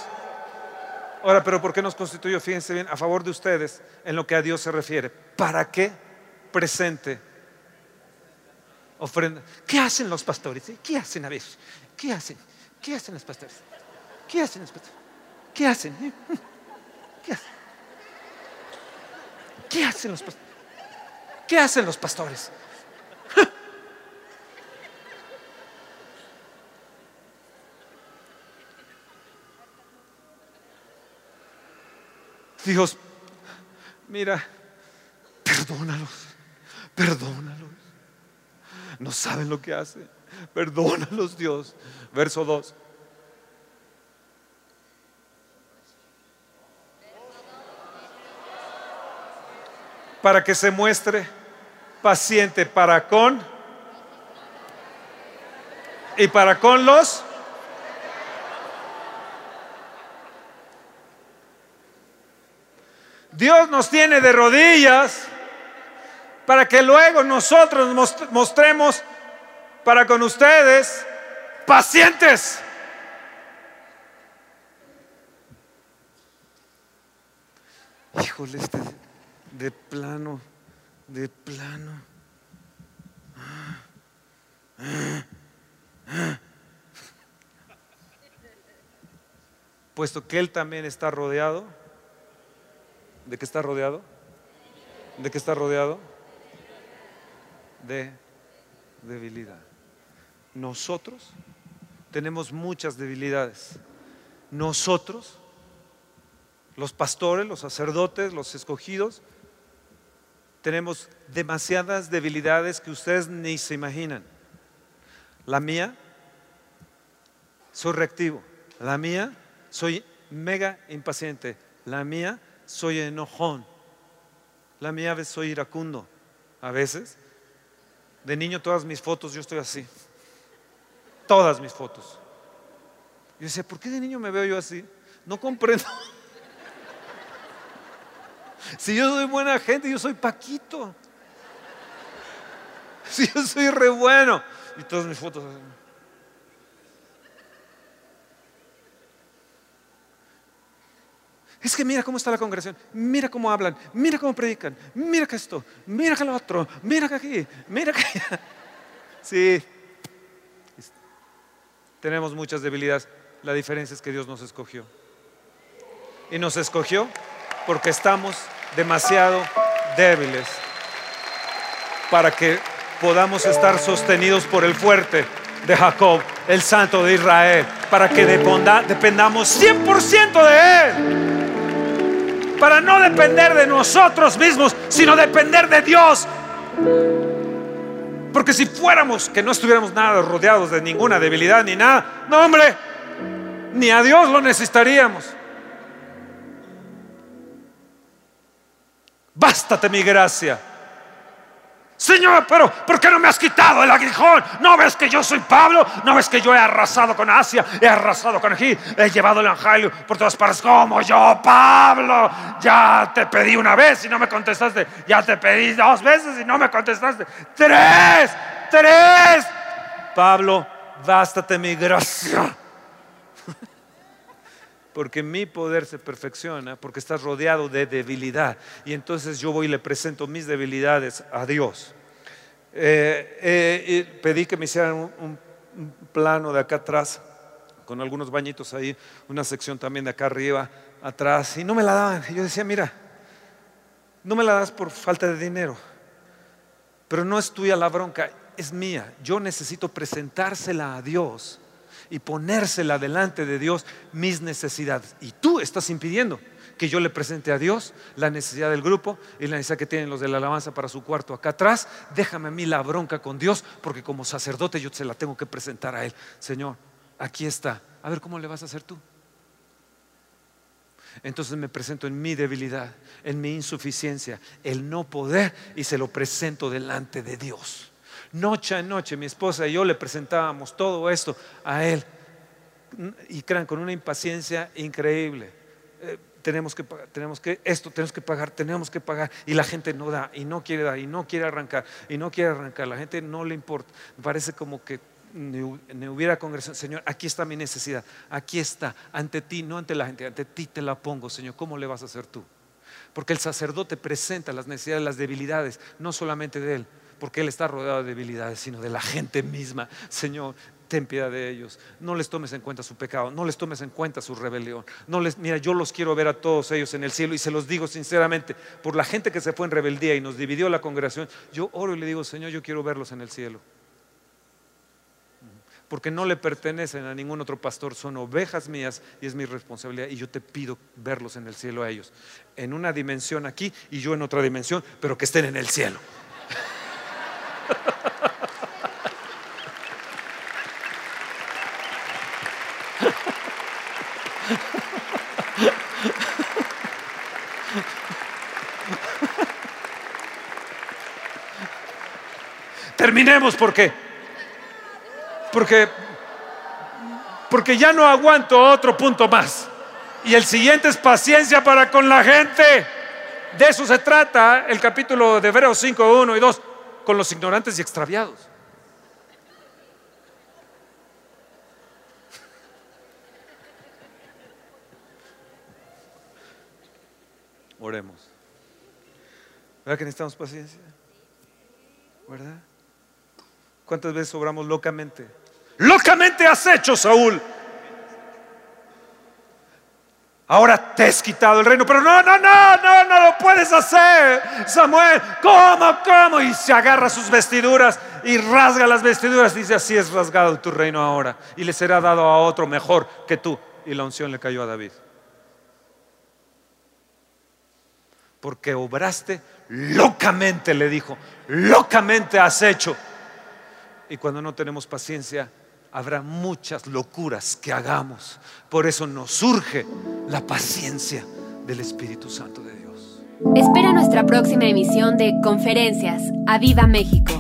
Ahora, pero ¿por qué nos constituyó? Fíjense bien, a favor de ustedes en lo que a Dios se refiere. ¿Para qué presente ofrenda? ¿Qué hacen los pastores? ¿Qué hacen a veces? ¿Qué hacen? ¿Qué hacen los pastores? ¿Qué hacen los pastores? ¿Qué hacen? [LAUGHS] ¿Qué hacen? ¿Qué hacen los pastores? ¿Qué hacen los pastores? Dios, mira, perdónalos, perdónalos. No saben lo que hacen. Perdónalos, Dios. Verso 2. Para que se muestre paciente para con y para con los Dios nos tiene de rodillas para que luego nosotros mostremos para con ustedes pacientes. Híjole, este de plano, de plano. Puesto que él también está rodeado. ¿De qué está rodeado? ¿De qué está rodeado? De debilidad. Nosotros tenemos muchas debilidades. Nosotros, los pastores, los sacerdotes, los escogidos, tenemos demasiadas debilidades que ustedes ni se imaginan. La mía, soy reactivo. La mía, soy mega impaciente. La mía, soy enojón. La mía, soy iracundo. A veces, de niño todas mis fotos yo estoy así todas mis fotos. Yo decía, ¿por qué de niño me veo yo así? No comprendo. [LAUGHS] Si yo soy buena gente, yo soy Paquito. [LAUGHS] Si yo soy re bueno. Y todas mis fotos. Es que mira cómo está la congregación, mira cómo hablan, mira cómo predican, mira que esto, mira que lo otro, mira que aquí, mira que allá. [LAUGHS] Sí, tenemos muchas debilidades. La diferencia es que Dios nos escogió. Y nos escogió porque estamos demasiado débiles para que podamos estar sostenidos por el fuerte de Jacob, el santo de Israel, para que dependamos 100% de Él, para no depender de nosotros mismos, sino depender de Dios. Porque si fuéramos, que no estuviéramos nada rodeados de ninguna debilidad ni nada, no hombre, ni a Dios lo necesitaríamos. Bástate mi gracia. Señor, pero ¿por qué no me has quitado el aguijón? ¿No ves que yo soy Pablo? ¿No ves que yo he arrasado con Asia? He arrasado con aquí. He llevado el evangelio por todas partes. Como yo, Pablo. Ya te pedí una vez y no me contestaste. Ya te pedí dos veces y no me contestaste. Tres, tres. Pablo, bástate mi gracia. Porque mi poder se perfecciona porque estás rodeado de debilidad. Y entonces yo voy y le presento mis debilidades a Dios. Eh, eh, pedí que me hicieran un, plano de acá atrás, con algunos bañitos ahí, una sección también de acá arriba, atrás, y no me la daban. Y yo decía, mira, no me la das por falta de dinero, pero no es tuya la bronca, es mía. Yo necesito presentársela a Dios y ponérsela delante de Dios mis necesidades. Y tú estás impidiendo que yo le presente a Dios la necesidad del grupo y la necesidad que tienen los de la alabanza para su cuarto acá atrás. Déjame a mí la bronca con Dios, porque como sacerdote yo se la tengo que presentar a Él. Señor, aquí está. A ver cómo le vas a hacer tú. Entonces me presento en mi debilidad, en mi insuficiencia, el no poder y se lo presento delante de Dios. Noche a noche mi esposa y yo le presentábamos todo esto a él. Y crean, con una impaciencia increíble. Eh, tenemos que pagar, tenemos que, esto tenemos que pagar, tenemos que pagar. Y la gente no da, y no quiere dar, y no quiere arrancar, y no quiere arrancar. La gente no le importa. Parece como que me hubiera congregación, Señor, aquí está mi necesidad, aquí está, ante ti, no ante la gente, ante ti te la pongo, Señor, ¿cómo le vas a hacer tú? Porque el sacerdote presenta las necesidades, las debilidades, no solamente de él, porque Él está rodeado de debilidades, sino de la gente misma. Señor, ten piedad de ellos. No les tomes en cuenta su pecado, no les tomes en cuenta su rebelión. No les, mira, yo los quiero ver a todos ellos en el cielo y se los digo sinceramente, por la gente que se fue en rebeldía y nos dividió la congregación, yo oro y le digo, Señor, yo quiero verlos en el cielo. Porque no le pertenecen a ningún otro pastor, son ovejas mías y es mi responsabilidad. Y yo te pido verlos en el cielo a ellos. En una dimensión aquí y yo en otra dimensión, pero que estén en el cielo. Terminemos porque porque porque ya no aguanto otro punto más. Y el siguiente es paciencia para con la gente. De eso se trata el capítulo de Hebreos 5, 1 y 2 con los ignorantes y extraviados. Oremos. ¿Verdad que necesitamos paciencia? ¿Verdad? ¿Cuántas veces obramos locamente? Locamente has hecho, Saúl. Ahora te has quitado el reino, pero no, no, no, no, no lo puedes hacer. Samuel, ¿cómo, cómo? Y se agarra sus vestiduras y rasga las vestiduras. Dice, así es rasgado tu reino ahora. Y le será dado a otro mejor que tú. Y la unción le cayó a David. Porque obraste locamente, le dijo, locamente has hecho. Y cuando no tenemos paciencia, habrá muchas locuras que hagamos. Por eso nos surge la paciencia del Espíritu Santo de Dios. Espera nuestra próxima emisión de Conferencias. ¡A Viva México!